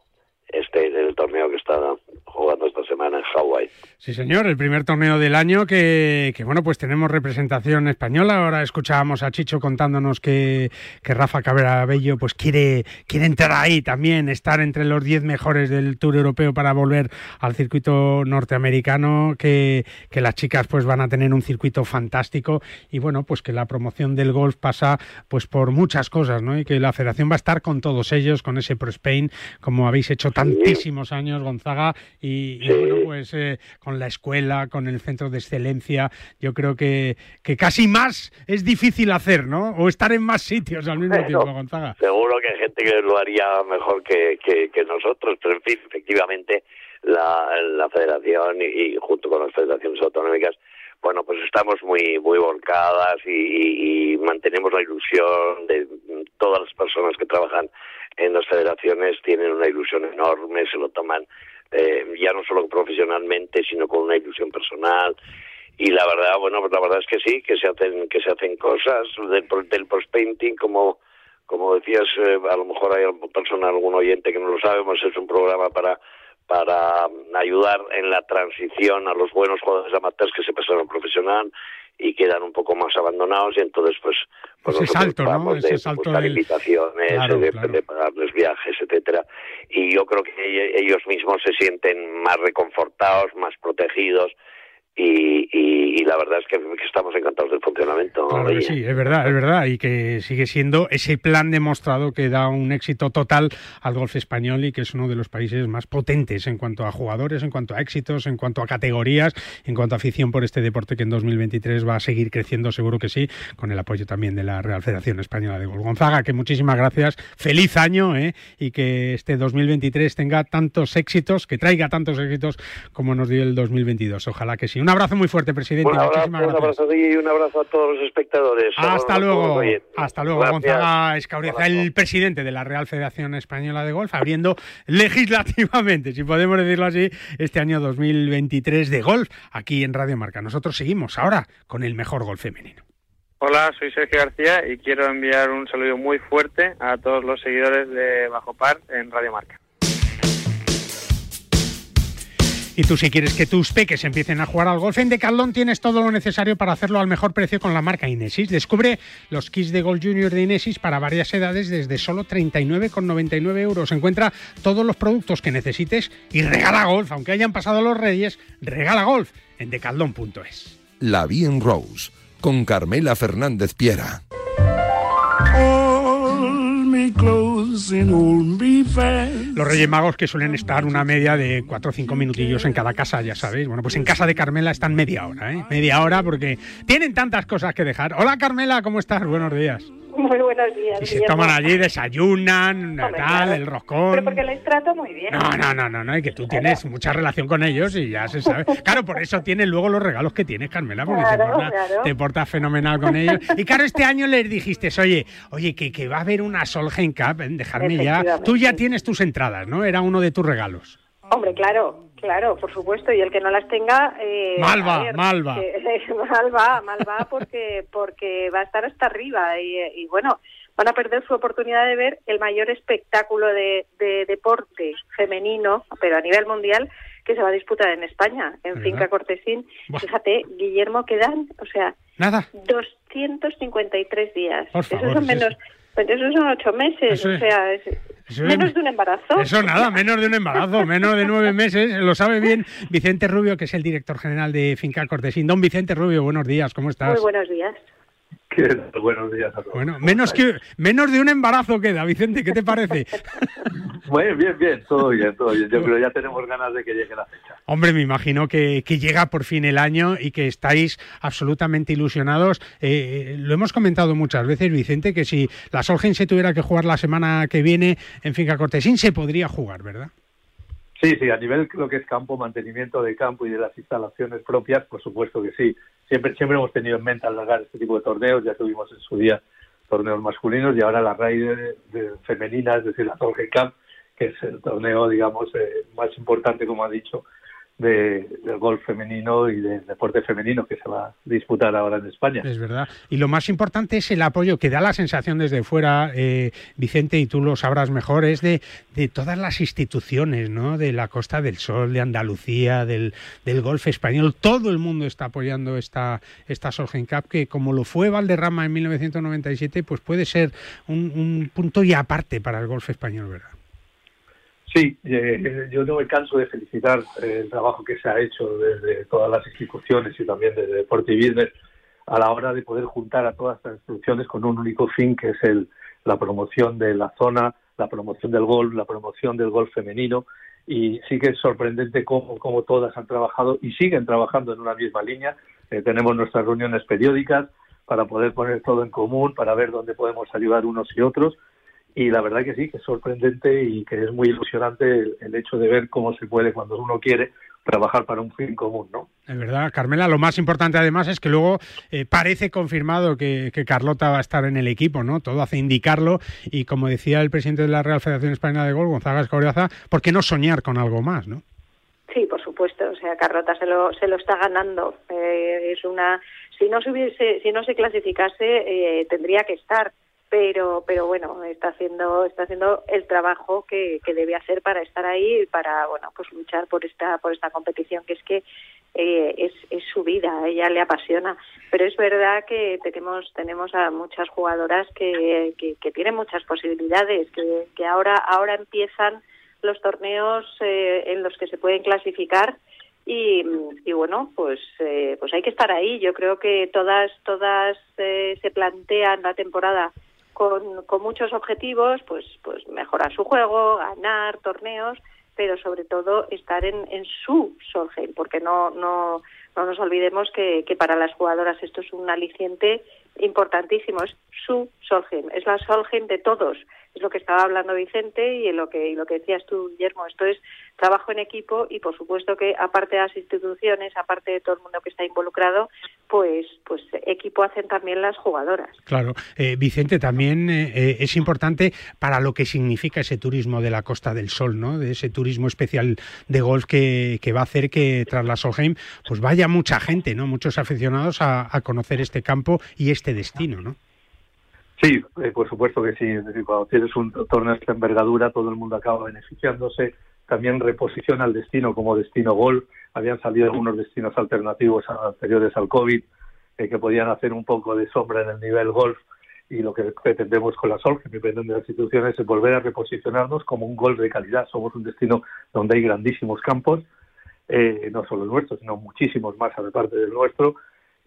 N: este el torneo que está jugando esta semana en Hawái.
B: Sí, señor, el primer torneo del año que, que, bueno, pues tenemos representación española. Ahora escuchábamos a Chicho contándonos que, que Rafa Cabrera Bello pues quiere, quiere entrar ahí también, estar entre los 10 mejores del Tour Europeo para volver al circuito norteamericano, que, que las chicas pues van a tener un circuito fantástico y bueno, pues que la promoción del golf pasa pues por muchas cosas, ¿no? Y que la federación va a estar con todos ellos, con ese Pro Spain, como habéis hecho tantísimos años, Gonzaga, y, y bueno, pues eh, con la escuela, con el centro de excelencia, yo creo que, que casi más es difícil hacer, ¿no? O estar en más sitios al mismo tiempo, Gonzaga.
N: Seguro que hay gente que lo haría mejor que, que, que nosotros, pero en fin, efectivamente la, la federación y, y junto con las federaciones autonómicas, bueno, pues estamos muy muy volcadas y, y- y mantenemos la ilusión de todas las personas que trabajan en las federaciones tienen una ilusión enorme, se lo toman eh, ya no solo profesionalmente, sino con una ilusión personal. Y la verdad bueno pues la verdad es que sí que se hacen que se hacen cosas del del post painting como como decías eh, a lo mejor hay persona algún oyente que no lo sabe pues es un programa para para ayudar en la transición a los buenos jugadores amateurs que se pasaron al profesional y quedan un poco más abandonados y entonces pues, pues
B: Ese
N: nosotros
B: salto, ¿no? Ese
N: de
B: salto
N: buscar
B: del-
N: invitaciones
B: Claro,
N: de,
B: claro.
N: de pagarles viajes etcétera y yo creo que ellos mismos se sienten más reconfortados más protegidos y, y, y la verdad es que, que estamos encantados del funcionamiento.
B: Claro que
N: Oye.
B: sí, es verdad, es verdad, y que sigue siendo ese plan demostrado que da un éxito total al golf español y que es uno de los países más potentes en cuanto a jugadores, en cuanto a éxitos, en cuanto a categorías, en cuanto a afición por este deporte que en 2023 va a seguir creciendo, seguro que sí, con el apoyo también de la Real Federación Española de Golf. Gonzaga, que muchísimas gracias, feliz año ¿eh? y que este 2023 tenga tantos éxitos, que traiga tantos éxitos como nos dio el 2022. Ojalá que sí. Un abrazo muy fuerte, presidente.
N: Un abrazo,
B: muchísimas
N: un
B: gracias.
N: abrazo a ti y un abrazo a todos los espectadores.
B: Hasta luego, hasta luego,
N: Gracias.
B: Gonzaga Escauriza, el presidente de la Real Federación Española de Golf, abriendo legislativamente, si podemos decirlo así, este año 2023 de golf aquí en Radio Marca. Nosotros seguimos ahora con el mejor golf femenino.
O: Hola, soy Sergio García y quiero enviar un saludo muy fuerte a todos los seguidores de Bajo Par en Radio Marca.
B: Y tú si quieres que tus peques empiecen a jugar al golf, en Decathlon tienes todo lo necesario para hacerlo al mejor precio con la marca Inesis. Descubre los kits de Golf Junior de Inesis para varias edades desde solo 39,99 euros. Encuentra todos los productos que necesites y regala golf. Aunque hayan pasado los reyes, regala golf en decathlon.es.
A: La Bien Rose, con Carmela Fernández Piera.
B: Los Reyes Magos que suelen estar una media de 4 o 5 minutillos en cada casa, ya sabéis. Bueno, pues en casa de Carmela están media hora, ¿eh? Media hora porque tienen tantas cosas que dejar. Hola Carmela, ¿cómo estás? Buenos días.
P: Muy buenos días.
B: Y se
P: Guillermo.
B: toman allí, desayunan,
P: Hombre,
B: tal, el roscón.
P: Pero porque les trato muy bien.
B: No, no, no, no, no, y que tú tienes mucha relación con ellos y ya se sabe. Claro, por eso tienes luego los regalos que tienes, Carmela, porque te, portas,
P: claro.
B: te portas fenomenal con ellos. Y claro, este año les dijiste, oye, oye, que, que va a haber una Solheim Cup, eh, dejarme ya. Tú ya tienes tus entradas, ¿no? Era uno de tus regalos.
P: Hombre, claro, claro, por supuesto. Y el que no las tenga... Eh,
B: Mal
P: a
B: va,
P: ver,
B: mal va.
P: que- mal va, mal va porque, porque va a estar hasta arriba. Y, y bueno, van a perder su oportunidad de ver el mayor espectáculo de, de deporte femenino, pero a nivel mundial, que se va a disputar en España, en
B: ¿Verdad?
P: Finca Cortesín. Fíjate, Guillermo, quedan, o sea,
B: Nada.
P: 253 días.
B: Por favor,
P: son
B: sí,
P: menos, pues eso son ocho meses,
B: Eso
P: o sea, es
B: eso es-
P: menos de un embarazo.
B: Eso nada, menos de un embarazo, menos de nueve meses. Lo sabe bien Vicente Rubio, que es el director general de Finca Cortesín. Don Vicente Rubio, buenos días, ¿cómo estás?
P: Muy buenos días.
Q: Buenos días a todos.
B: Bueno, menos, que, menos de un embarazo queda, Vicente, ¿qué te parece?
Q: Bien, bien, bien, todo bien, todo bien. Yo creo que ya tenemos ganas de que llegue la fecha.
B: Hombre, me imagino que, que llega por fin el año y que estáis absolutamente ilusionados. Eh, lo hemos comentado muchas veces, Vicente, que si la Solgen se tuviera que jugar la semana que viene en Finca Cortesín, se podría jugar, ¿verdad?
Q: Sí, sí, a nivel lo que es campo, mantenimiento de campo y de las instalaciones propias, por supuesto que sí. Siempre, siempre hemos tenido en mente alargar este tipo de torneos, ya tuvimos en su día torneos masculinos y ahora la RAI de, femenina, es decir, la Torre Cup, que es el torneo, digamos, eh, más importante, como ha dicho, de, del golf femenino y del deporte femenino que se va a disputar ahora en España.
B: Es verdad. Y lo más importante es el apoyo que da la sensación desde fuera, eh, Vicente, y tú lo sabrás mejor, es de, de todas las instituciones, ¿no? De la Costa del Sol, de Andalucía, del, del golf español. Todo el mundo está apoyando esta, esta Solheim Cup, que como lo fue Valderrama en 1997, pues puede ser un, un punto y aparte para el golf español, ¿verdad?
Q: Sí, eh, yo no me canso de felicitar eh, el trabajo que se ha hecho desde todas las instituciones y también desde Deporte y Business a la hora de poder juntar a todas estas instituciones con un único fin, que es el, la promoción de la zona, la promoción del golf, la promoción del golf femenino. Y sí que es sorprendente cómo, todas han trabajado y siguen trabajando en una misma línea. Eh, tenemos nuestras reuniones periódicas para poder poner todo en común, para ver dónde podemos ayudar unos y otros y la verdad que sí, que es sorprendente y que es muy ilusionante el, el, hecho de ver cómo se puede, cuando uno quiere, trabajar para un fin común, ¿no?
B: Es verdad, Carmela, lo más importante además es que luego eh, parece confirmado que, que, Carlota va a estar en el equipo, ¿no? Todo hace indicarlo y como decía el presidente de la Real Federación Española de Golf, Gonzaga Escauriaza, ¿por qué no soñar con algo más, no?
P: Sí, por supuesto, o sea, Carlota se lo, se lo está ganando. Eh, es una, si no se hubiese, si no se clasificase, eh, tendría que estar pero pero bueno está haciendo está haciendo el trabajo que, que debe hacer para estar ahí y para bueno pues luchar por esta por esta competición que es que eh, es, es su vida ella le apasiona pero es verdad que tenemos tenemos a muchas jugadoras que, que, que tienen muchas posibilidades que, que ahora ahora empiezan los torneos eh, en los que se pueden clasificar y, y bueno, pues eh, pues hay que estar ahí. Yo creo que todas todas eh, se plantean la temporada con, con muchos objetivos, pues pues mejorar su juego, ganar torneos, pero sobre todo estar en, en su Solheim, porque no no no nos olvidemos que, que para las jugadoras esto es un aliciente importantísimo, es su Solheim, es la Solheim de todos, es lo que estaba hablando Vicente y lo que lo que decías tú, Guillermo, esto es trabajo en equipo y por supuesto que aparte de las instituciones, aparte de todo el mundo que está involucrado, pues pues equipo hacen también las jugadoras.
B: Claro, eh, Vicente, también eh, eh, es importante para lo que significa ese turismo de la Costa del Sol, ¿no? De ese turismo especial de golf que, que va a hacer que tras la Solheim pues vaya mucha gente, ¿no? Muchos aficionados a conocer este campo y este destino, ¿no?
Q: Sí, eh, por supuesto que sí. Cuando tienes un torneo de esta envergadura, todo el mundo acaba beneficiándose. También reposiciona el destino como destino golf. Habían salido algunos destinos alternativos anteriores al COVID eh, que podían hacer un poco de sombra en el nivel golf. Y lo que pretendemos con la Sol, que dependen de las instituciones, es volver a reposicionarnos como un golf de calidad. Somos un destino donde hay grandísimos campos, eh, no solo el nuestro, sino muchísimos más aparte del nuestro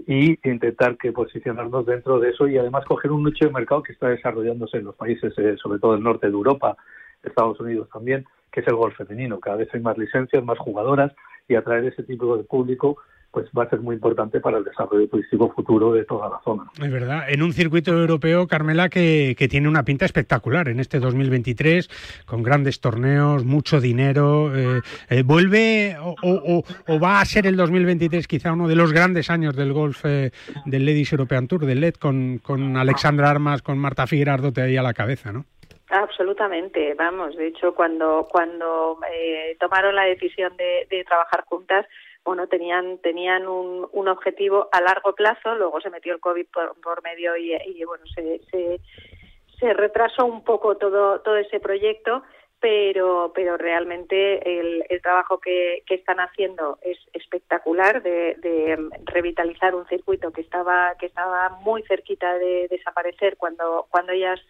Q: y intentar que posicionarnos dentro de eso y además coger un nicho de mercado que está desarrollándose en los países, eh, sobre todo el norte de Europa, Estados Unidos también, que es el golf femenino. Cada vez hay más licencias, más jugadoras y atraer ese tipo de público pues va a ser muy importante para el desarrollo turístico futuro de toda la zona.
B: Es verdad, en un circuito europeo, Carmela, que, que tiene una pinta espectacular en este 2023, con grandes torneos, mucho dinero. Eh, eh, ¿Vuelve o, o, o, va a ser el 2023 quizá uno de los grandes años del golf eh, del Ladies European Tour, del LED, con, con Alexandra Armas, con Marta Figueroa ahí a la cabeza, ¿no?
P: Absolutamente, vamos. De hecho, cuando cuando eh, tomaron la decisión de, de trabajar juntas, bueno, tenían, tenían un, un, objetivo a largo plazo, luego se metió el COVID por, por medio y, y, bueno, se, se, retrasó un poco todo, todo ese proyecto, pero, pero realmente el, el trabajo que, que, están haciendo es espectacular de, de, revitalizar un circuito que estaba, que estaba muy cerquita de desaparecer cuando, cuando ellas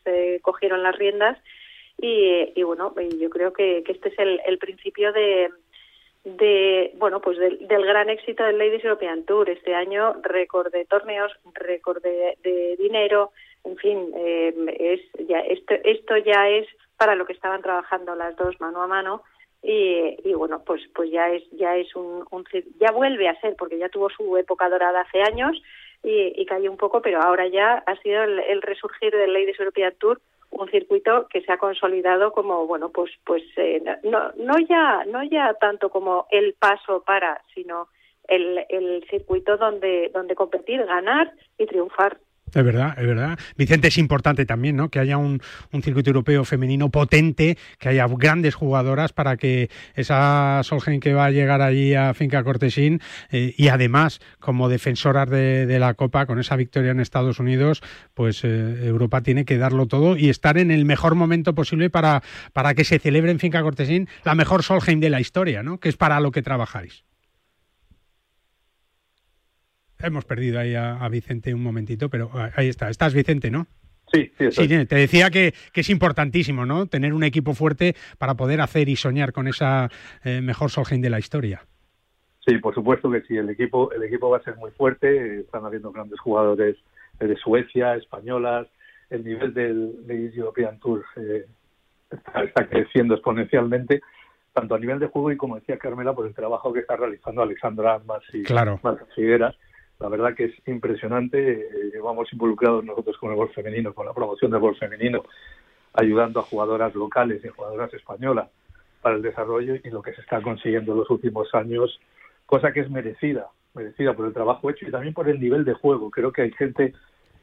P: cogieron las riendas. Y, y bueno, yo creo que, que este es el, el principio de, de bueno pues del, del, gran éxito del Ladies European Tour. Este año récord de torneos récord de, de, dinero en fin eh, es ya esto esto ya es para lo que estaban trabajando las dos mano a mano. Y, y bueno pues pues ya es ya es un, un, ya vuelve a ser porque ya tuvo su época dorada hace años y, cayó un poco pero ahora ya ha sido el, el resurgir del Ladies European Tour un circuito que se ha consolidado como bueno pues pues eh, no no ya no ya tanto como el paso para sino el, el circuito donde donde competir ganar y triunfar
B: es verdad, es verdad. Vicente, es importante también, ¿no? Que haya un, circuito europeo femenino potente, que haya grandes jugadoras para que esa Solgen que va a llegar allí a Finca Cortesín eh, y además como defensoras de, de, la Copa con esa victoria en Estados Unidos, pues eh, Europa tiene que darlo todo y estar en el mejor momento posible para, para que se celebre en Finca Cortesín la mejor Solheim de la historia, ¿no? Que es para lo que trabajáis. Hemos perdido ahí a, a, Vicente un momentito, pero ahí está. Estás, Vicente, ¿no?
Q: Sí, sí,
B: sí, te decía que, que, es importantísimo, ¿no? Tener un equipo fuerte para poder hacer y soñar con esa eh, mejor Solheim de la historia.
Q: Sí, por supuesto que sí. El equipo, el equipo va a ser muy fuerte. Están habiendo grandes jugadores de Suecia, españolas. El nivel del, del European Tour eh, está, está creciendo exponencialmente tanto a nivel de juego y como decía Carmela por el trabajo que está realizando Alexandra Armas y
B: claro.
Q: Figueras la verdad que es impresionante. Eh, llevamos involucrados nosotros con el golf femenino, con la promoción del golf femenino, ayudando a jugadoras locales y jugadoras españolas para el desarrollo y lo que se está consiguiendo en los últimos años, cosa que es merecida, merecida por el trabajo hecho y también por el nivel de juego. Creo que hay gente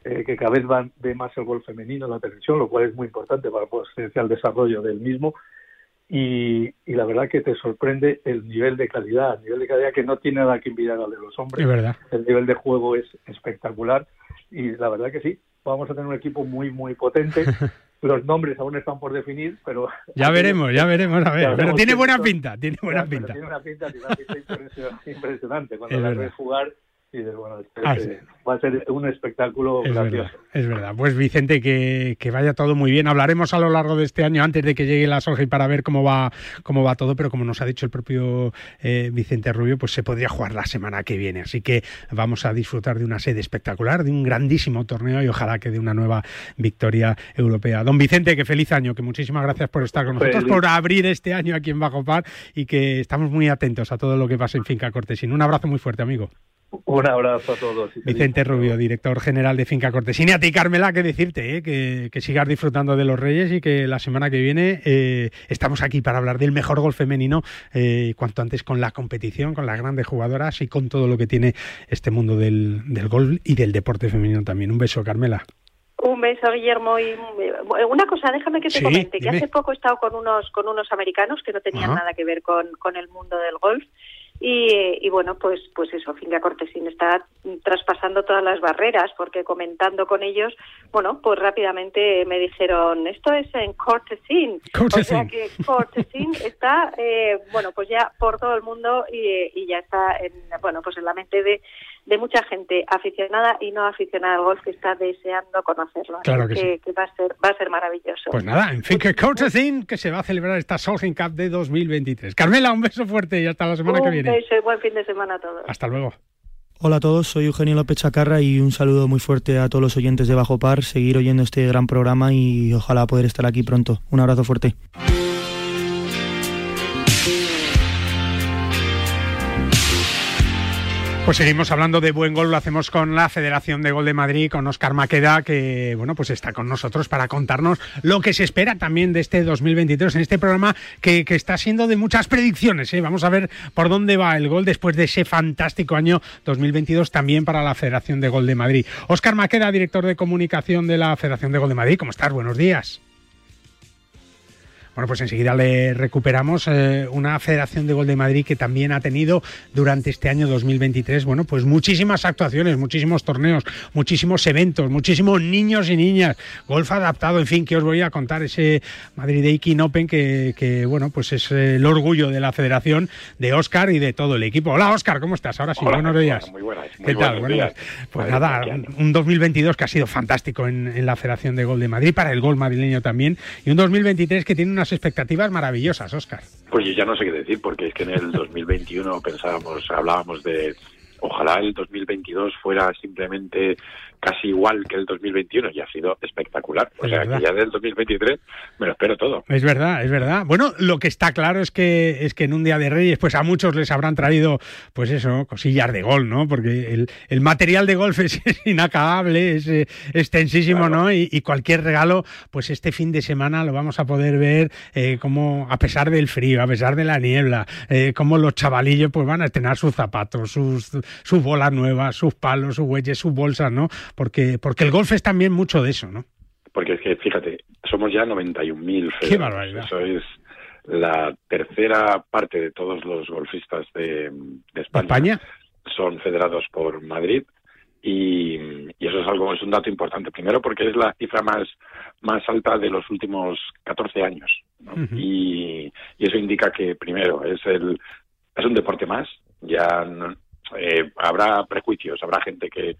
Q: eh, que cada vez va, ve más el golf femenino en la televisión, lo cual es muy importante para el potencial desarrollo del mismo y, y, la verdad que te sorprende el nivel de calidad, el nivel de calidad que no tiene nada que envidiar al de los hombres.
B: Es verdad.
Q: El nivel de juego es espectacular y la verdad que sí, vamos a tener un equipo muy, muy potente. los nombres aún están por definir, pero...
B: Ya veremos, ya veremos, a ver. Pero tiene buena pinta, tiene buena pinta.
Q: Tiene una pinta, tiene una pinta impresionante. Cuando la ves jugar bueno, este,
B: Ah,
Q: va a ser un espectáculo
B: Es
Q: gracioso.
B: verdad, es verdad. Pues Vicente, que, que vaya todo muy bien. Hablaremos a lo largo de este año, antes de que llegue la Solheim, para ver cómo va, cómo va todo, pero como nos ha dicho el propio eh, Vicente Rubio, pues se podría jugar la semana que viene. Así que vamos a disfrutar de una sede espectacular, de un grandísimo torneo y ojalá que de una nueva victoria europea. Don Vicente, que feliz año, que muchísimas gracias por estar con nosotros,
Q: Feliz.
B: por abrir este año aquí en Bajo Par y que estamos muy atentos a todo lo que pasa en Finca Cortesín. Un abrazo muy fuerte, amigo.
Q: Un abrazo a todos.
B: Vicente Rubio, director general de Finca Cortesín. Y a ti, Carmela, que decirte, ¿eh? que, que sigas disfrutando de los Reyes y que la semana que viene eh, estamos aquí para hablar del mejor golf femenino, eh, cuanto antes con la competición, con las grandes jugadoras y con todo lo que tiene este mundo del, del golf y del deporte femenino también. Un beso, Carmela.
P: Un beso, Guillermo. Y una cosa, déjame que te
B: Sí,
P: comente, que
B: dime.
P: hace poco he estado con unos, con unos americanos que no tenían nada que ver con, con el mundo del golf. Y, y bueno, pues, pues eso, Finca Cortesín está traspasando todas las barreras, porque comentando con ellos, bueno, pues rápidamente me dijeron, esto es en Cortesín. O sea
B: Cortesín.
P: que Cortesín está, eh, bueno, pues ya por todo el mundo y, y ya está, en, bueno, pues en la mente de, de mucha gente aficionada y no aficionada al golf que está deseando conocerlo.
B: Claro que sí.
P: que va a ser, va a ser maravilloso.
B: Pues nada, en Finca Cortesín, que se va a celebrar esta Solheim Cup de 2023. Carmela, un beso fuerte y hasta la semana que
P: Un
B: viene.
P: beso y buen fin de semana a todos.
B: Hasta luego.
R: Hola a todos, soy Eugenio López Chacarra y un saludo muy fuerte a todos los oyentes de Bajo Par, seguir oyendo este gran programa y ojalá poder estar aquí pronto. Un abrazo fuerte.
B: Pues seguimos hablando de buen gol, lo hacemos con la Federación de Gol de Madrid, con Óscar Maqueda, que bueno, pues está con nosotros para contarnos lo que se espera también de este 2023 en este programa que, que está siendo de muchas predicciones. ¿eh? Vamos a ver por dónde va el gol después de ese fantástico año 2022 también para la Federación de Gol de Madrid. Óscar Maqueda, director de comunicación de la Federación de Gol de Madrid, ¿cómo estás? Buenos días. Bueno, pues enseguida le recuperamos eh, una Federación de Gol de Madrid que también ha tenido durante este año 2023, bueno, pues muchísimas actuaciones, muchísimos torneos, muchísimos eventos, muchísimos niños y niñas, golf adaptado, en fin, que os voy a contar ese Madrid Aikin Open que, que, bueno, pues es eh, el orgullo de la Federación, de Óscar y de todo el equipo. Hola, Óscar, ¿cómo estás? Ahora sí,
S: Hola,
B: buenos días.
S: Muy buenas. muy
B: ¿Qué tal?
S: buenos días.
B: días. Pues
S: Madrid,
B: nada, un 2022 que ha sido fantástico en, en la Federación de Gol de Madrid, para el gol madrileño también, y un 2023 que tiene unas expectativas maravillosas, Óscar.
S: Pues yo ya no sé qué decir, porque es que en el 2021 pensábamos, hablábamos de ojalá el 2022 fuera simplemente casi igual que el 2021 y ha sido espectacular. O
B: Es
S: sea,
B: verdad.
S: que ya del 2023 me lo espero todo.
B: Es verdad, es verdad. Bueno, lo que está claro es que es que en un día de Reyes, pues a muchos les habrán traído, pues eso, cosillas de gol, ¿no? Porque el, el material de golf es, inacabable, es eh, extensísimo, ¿no? Y, y cualquier regalo, pues este fin de semana lo vamos a poder ver eh, como, a pesar del frío, a pesar de la niebla, eh, como los chavalillos pues van a estrenar sus zapatos, sus, sus bolas nuevas, sus palos, sus huelles, sus bolsas, ¿no? Porque, porque el golf es también mucho de eso, ¿no?
S: Porque es que, fíjate, somos ya 91.000
B: Qué
S: federados.
B: barbaridad.
S: Eso es la tercera parte de todos los golfistas de, de España.
B: España.
S: son federados por Madrid y, y eso es algo es un dato importante primero porque es la cifra más más alta de los últimos 14 años y, y eso indica que primero es el es un deporte más ya no- eh, habrá prejuicios habrá gente que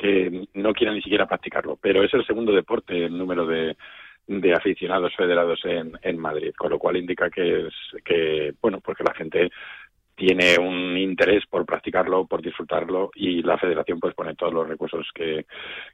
S: que no quiera ni siquiera practicarlo pero es el segundo deporte en número de de aficionados federados en, en Madrid, con lo cual indica que es que bueno, porque la gente tiene un interés por practicarlo, por disfrutarlo y la federación pues pone todos los recursos que,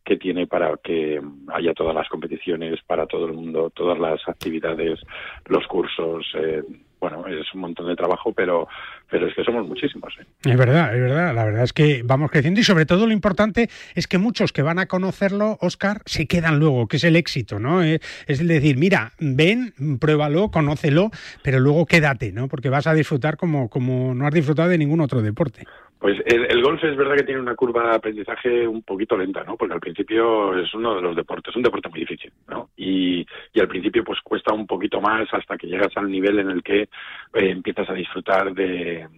S: que tiene para que haya todas las competiciones para todo el mundo, todas las actividades, los cursos, eh, bueno, es un montón de trabajo, pero pero es que somos muchísimos. ¿eh?
B: Es verdad, es verdad. La verdad es que vamos creciendo y sobre todo lo importante es que muchos que van a conocerlo, Oscar, se quedan luego, que es el éxito, ¿no? Eh, Es decir, mira, ven, pruébalo, conócelo, pero luego quédate, ¿no? Porque vas a disfrutar como, como no has disfrutado de ningún otro deporte.
S: Pues el, el golf es verdad que tiene una curva de aprendizaje un poquito lenta, ¿no? Porque al principio es uno de los deportes, es un deporte muy difícil, ¿no? Y, y al principio pues cuesta un poquito más hasta que llegas al nivel en el que eh, empiezas a disfrutar de,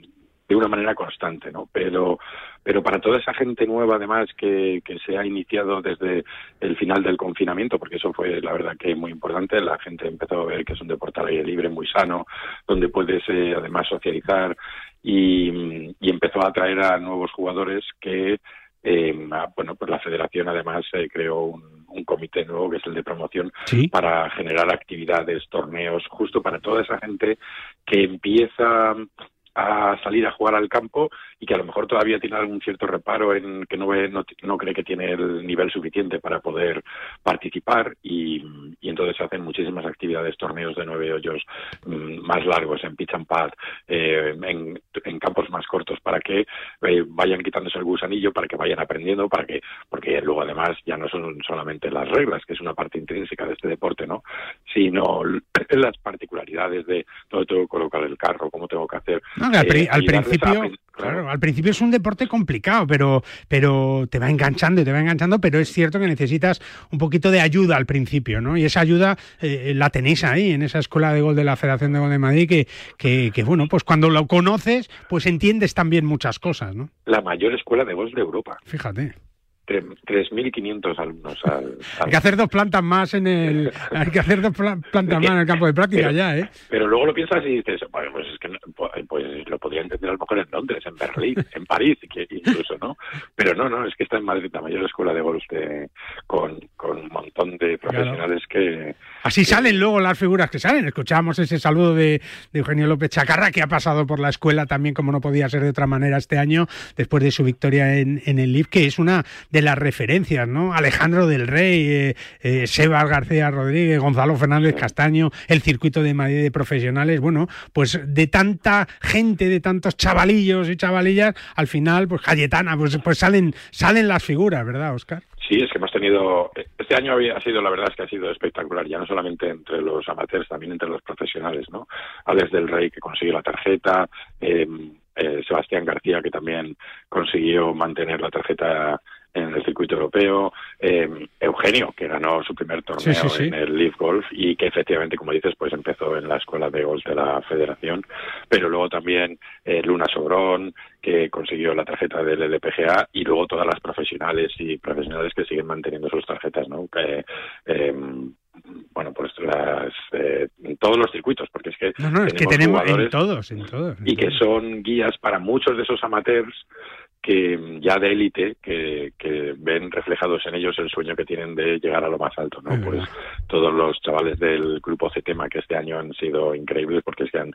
S: de una manera constante, ¿no? Pero, pero para toda esa gente nueva, además, que, que se ha iniciado desde el final del confinamiento, porque eso fue, la verdad, que muy importante, la gente empezó a ver que es un deporte al aire libre, muy sano, donde puedes, eh, además, socializar y, y empezó a atraer a nuevos jugadores que eh, bueno, pues la federación además eh, creó un, un, comité nuevo que es el de promoción para generar actividades, torneos, justo para toda esa gente que empieza a salir a jugar al campo y que a lo mejor todavía tiene algún cierto reparo en que no, ve, no, no cree que tiene el nivel suficiente para poder participar y, y entonces hacen muchísimas actividades, torneos de nueve hoyos mmm, más largos en pitch and pad, eh, en, en, campos más cortos para que eh, vayan quitándose el gusanillo, para que vayan aprendiendo, para que porque luego además ya no son solamente las reglas, que es una parte intrínseca de este deporte, ¿no? Sino las particularidades de dónde tengo que colocar el carro, cómo tengo que hacer.
B: No, al, eh, al principio, Claro, al principio es un deporte complicado, pero, pero te va enganchando y te va enganchando, pero es cierto que necesitas un poquito de ayuda al principio, ¿no? Y esa ayuda eh, la tenéis ahí, en esa escuela de gol de la Federación de Gol de Madrid, que, que, que, bueno, pues cuando lo conoces, pues entiendes también muchas cosas, ¿no?
S: La mayor escuela de gol de Europa.
B: Fíjate.
S: 3.500 alumnos al, al,
B: Hay que hacer dos plantas más en el hay que hacer dos plantas más en el campo de práctica
S: pero,
B: ya, ¿eh?
S: Pero luego lo piensas y dices, bueno, pues es que pues lo podría entender a lo mejor en Londres, en Berlín, en París incluso, ¿no? Pero no, no, es que está en Madrid la mayor escuela de golf de, con, con un montón de profesionales claro. que
B: Así salen luego las figuras que salen. Escuchamos ese saludo de, Eugenio López Chacarra, que ha pasado por la escuela también, como no podía ser de otra manera este año, después de su victoria en, el LIV, que es una de las referencias, ¿no? Alejandro del Rey, eh, eh, García Rodríguez, Gonzalo Fernández Castaño, el circuito de Madrid de profesionales, bueno, pues de tanta gente, de tantos chavalillos y chavalillas, al final, pues Cayetana, pues, pues salen, salen las figuras, ¿verdad, Oscar?
S: Sí, es que hemos tenido. Este año ha sido, la verdad es que ha sido espectacular, ya no solamente entre los amateurs, también entre los profesionales, ¿no? Alex del Rey, que consiguió la tarjeta, eh, eh, Sebastián García, que también consiguió mantener la tarjeta en el circuito europeo, eh, Eugenio, que ganó su primer torneo sí, sí, sí. en el Leaf Golf y que efectivamente, como dices, pues empezó en la escuela de golf de la federación, pero luego también eh, Luna Sobrón, que consiguió la tarjeta del LPGA y luego todas las profesionales y profesionales que siguen manteniendo sus tarjetas, ¿no? Que, eh, bueno, pues las, eh, todos los circuitos, porque es que
B: no, no, es que tenemos en todos, en todos. En
S: y que son guías para muchos de esos amateurs que ya de élite que, que, ven reflejados en ellos el sueño que tienen de llegar a lo más alto, ¿no? Pues todos los chavales del grupo CETEMA que este año han sido increíbles porque sean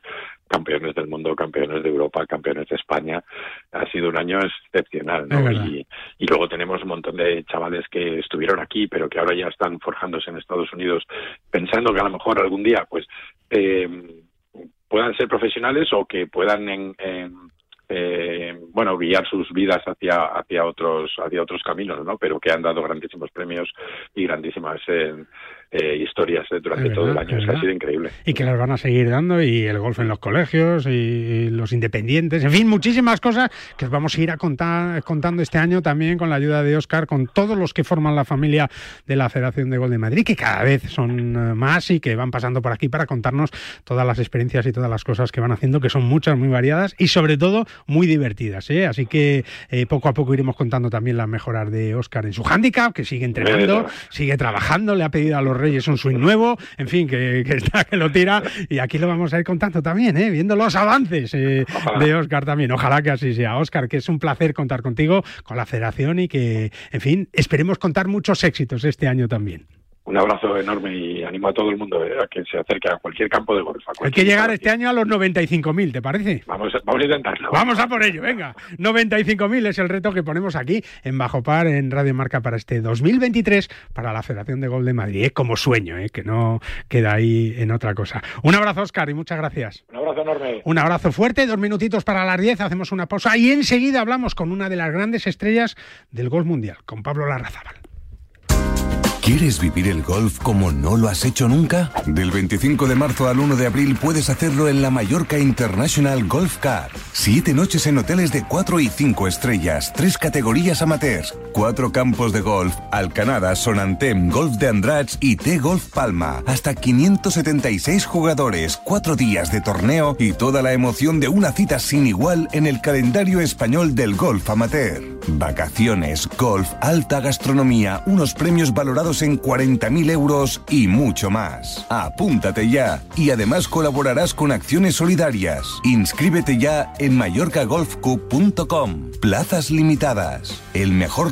S: campeones del mundo, campeones de Europa, campeones de España, ha sido un año excepcional, ¿no? Y, y, luego tenemos un montón de chavales que estuvieron aquí pero que ahora ya están forjándose en Estados Unidos pensando que a lo mejor algún día pues eh, puedan ser profesionales o que puedan en, eh, bueno guiar sus vidas hacia hacia otros hacia otros caminos no pero que han dado grandísimos premios y grandísimas eh, eh, historias durante verdad, todo el año es que ha sido increíble
B: y que las van a seguir dando y el golf en los colegios y los independientes en fin muchísimas cosas que os vamos a ir a contar contando este año también con la ayuda de Oscar con todos los que forman la familia de la Federación de Gol de Madrid que cada vez son más y que van pasando por aquí para contarnos todas las experiencias y todas las cosas que van haciendo que son muchas muy variadas y sobre todo muy divertidas. ¿eh? Así que eh, poco a poco iremos contando también las mejoras de Oscar en su handicap, que sigue entrenando, sigue trabajando, le ha pedido a los Reyes un swing nuevo, en fin, que, que está que lo tira y aquí lo vamos a ir contando también, ¿eh? viendo los avances eh, de Oscar también. Ojalá que así sea. Oscar, que es un placer contar contigo, con la federación y que, en fin, esperemos contar muchos éxitos este año también
S: un abrazo enorme y animo a todo el mundo eh, a que se acerque a cualquier campo de golf.
B: Hay que llegar este año a los 95.000, ¿te parece?
S: Vamos, vamos a intentarlo.
B: Vamos a por ello, venga. 95.000 es el reto que ponemos aquí en Bajo Par, en Radio Marca, para este 2023, para la Federación de Gol de Madrid. Es como sueño, ¿eh? que no queda ahí en otra cosa. Un abrazo, Oscar, y muchas gracias.
S: Un abrazo enorme.
B: Un abrazo fuerte, dos minutitos para las 10, hacemos una pausa y enseguida hablamos con una de las grandes estrellas del golf mundial, con Pablo Larrazábal.
J: ¿Quieres vivir el golf como no lo has hecho nunca? Del 25 de marzo al 1 de abril puedes hacerlo en la Mallorca International Golf Car. Siete noches en hoteles de 4 y 5 estrellas, tres categorías amateurs, Cuatro campos de golf, Alcanada, Sonantem, Golf de Andrats y T-Golf Palma. Hasta 576 jugadores, cuatro días de torneo y toda la emoción de una cita sin igual en el calendario español del golf amateur. Vacaciones, golf, alta gastronomía, unos premios valorados en 40.000 euros y mucho más. Apúntate ya y además colaborarás con acciones solidarias. Inscríbete ya en mallorcagolfcup.com. Plazas limitadas. El mejor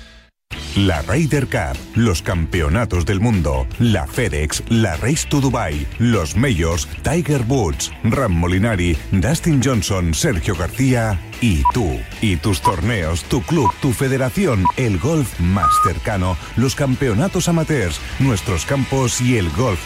J: La Ryder Cup, los campeonatos del mundo, la FedEx, la Race to Dubai, los Majors, Tiger Woods, Ram Molinari, Dustin Johnson, Sergio García y tú. Y tus torneos, tu club, tu federación, el golf más cercano, los campeonatos amateurs, nuestros campos y el golf